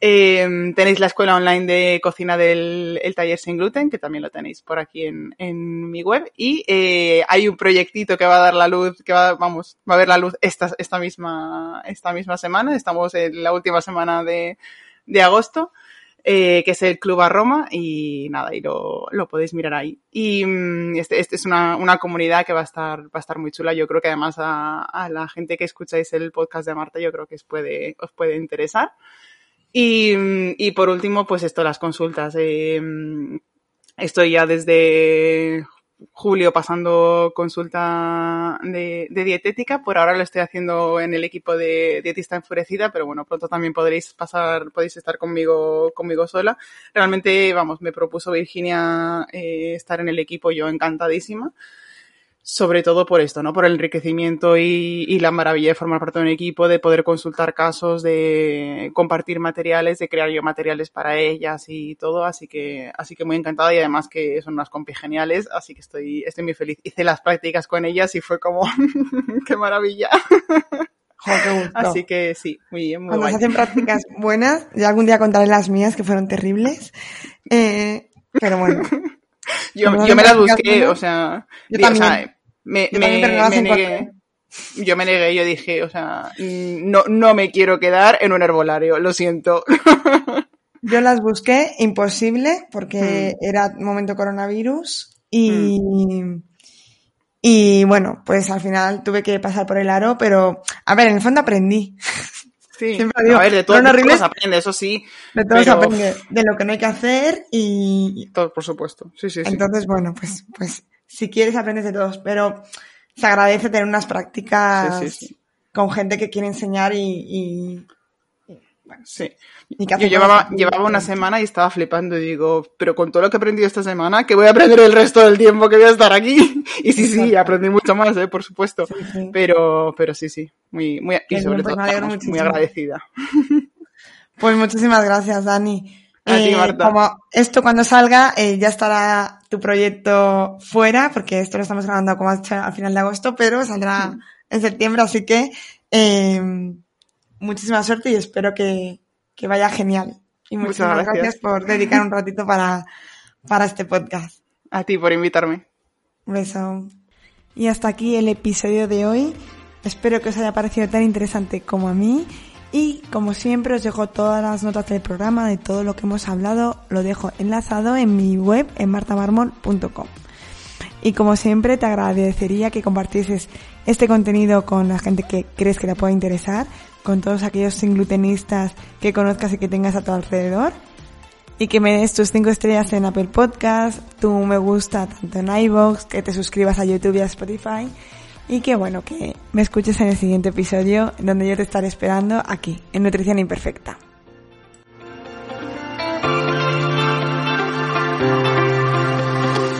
S3: Eh, tenéis la escuela online de cocina del el taller sin gluten, que también lo tenéis por aquí en, en mi web. Y eh, hay un proyectito que va a dar la luz, que va, vamos, va a ver la luz esta, esta misma, esta misma semana. Estamos en la última semana de, de agosto. Eh, que es el Club a Roma y nada, y lo, lo podéis mirar ahí. Y mm, este, este es una, una, comunidad que va a estar, va a estar muy chula. Yo creo que además a, a, la gente que escucháis el podcast de Marta, yo creo que os puede, os puede interesar. Y, y por último, pues esto, las consultas. Eh, estoy ya desde julio pasando consulta de, dietética. Por ahora lo estoy haciendo en el equipo de dietista enfurecida, pero bueno, pronto también podréis pasar, podéis estar conmigo, conmigo sola. Realmente, vamos, me propuso Virginia eh, estar en el equipo, yo encantadísima sobre todo por esto, ¿no? Por el enriquecimiento y, y, la maravilla de formar parte de un equipo, de poder consultar casos, de compartir materiales, de crear yo materiales para ellas y todo, así que, así que muy encantada y además que son unas compis geniales, así que estoy, estoy muy feliz. Hice las prácticas con ellas y fue como, <laughs> qué maravilla.
S2: Joder, qué gusto.
S3: Así que sí, muy bien, muy
S2: Cuando
S3: guay.
S2: se hacen prácticas buenas, yo algún día contaré las mías que fueron terribles, eh, pero bueno. <laughs>
S3: Yo, yo me las busqué,
S2: buenas,
S3: o sea,
S2: yo
S3: di- o sea,
S2: también.
S3: Me,
S2: Yo
S3: me, me negué. Yo me negué, yo dije, o sea, mm, no, no me quiero quedar en un herbolario, lo siento. <laughs>
S2: Yo las busqué, imposible, porque
S3: Mm.
S2: era momento coronavirus y, y bueno, pues al final tuve que pasar por el aro, pero a ver, en el fondo aprendí.
S3: Sí, <laughs>
S2: Siempre digo,
S3: a ver, de todo,
S2: fueron
S3: de
S2: horribles.
S3: todo se aprende, eso sí.
S2: De todo se
S3: pero-
S2: aprende, de lo que no hay que hacer y
S3: Todo, por supuesto. Sí, sí, sí.
S2: entonces, bueno, pues, pues si quieres aprendes de todos, pero se agradece tener unas prácticas
S3: Sí, sí, sí.
S2: con gente que quiere enseñar y, y,
S3: Sí.
S2: y
S3: Yo llevaba, llevaba una semana y estaba flipando y digo, pero con todo lo que he aprendido esta semana, que voy a aprender el resto del tiempo que voy a estar aquí. <laughs> Y sí, sí, aprendí mucho más, eh, por supuesto. Pero, pero sí, sí, muy, muy, y
S2: Qué
S3: sobre
S2: bien, pues
S3: todo, muy agradecida.
S2: Pues muchísimas gracias, Dani.
S3: A
S2: Eh. Como esto cuando salga, eh, ya estará tu proyecto fuera, porque esto lo estamos grabando como al final de agosto, pero saldrá en septiembre, así que eh, muchísima suerte y espero que, que vaya genial. Y
S3: Muchas
S2: muchísimas
S3: gracias.
S2: gracias. por dedicar un ratito para, para este podcast.
S3: A ti por invitarme.
S2: Un beso. Y hasta aquí el episodio de hoy. Espero que os haya parecido tan interesante como a mí. Y como siempre os dejo todas las notas del programa, de todo lo que hemos hablado, lo dejo enlazado en mi web en martamarmon.com. Y como siempre te agradecería que compartieses este contenido con la gente que crees que le pueda interesar, con todos aquellos sin glutenistas que conozcas y que tengas a tu alrededor y que me des tus 5 estrellas en Apple Podcast, tu me gusta tanto en iVoox, que te suscribas a YouTube y a Spotify y que bueno, que me escuches en el siguiente episodio donde yo te estaré esperando aquí, en Nutrición Imperfecta.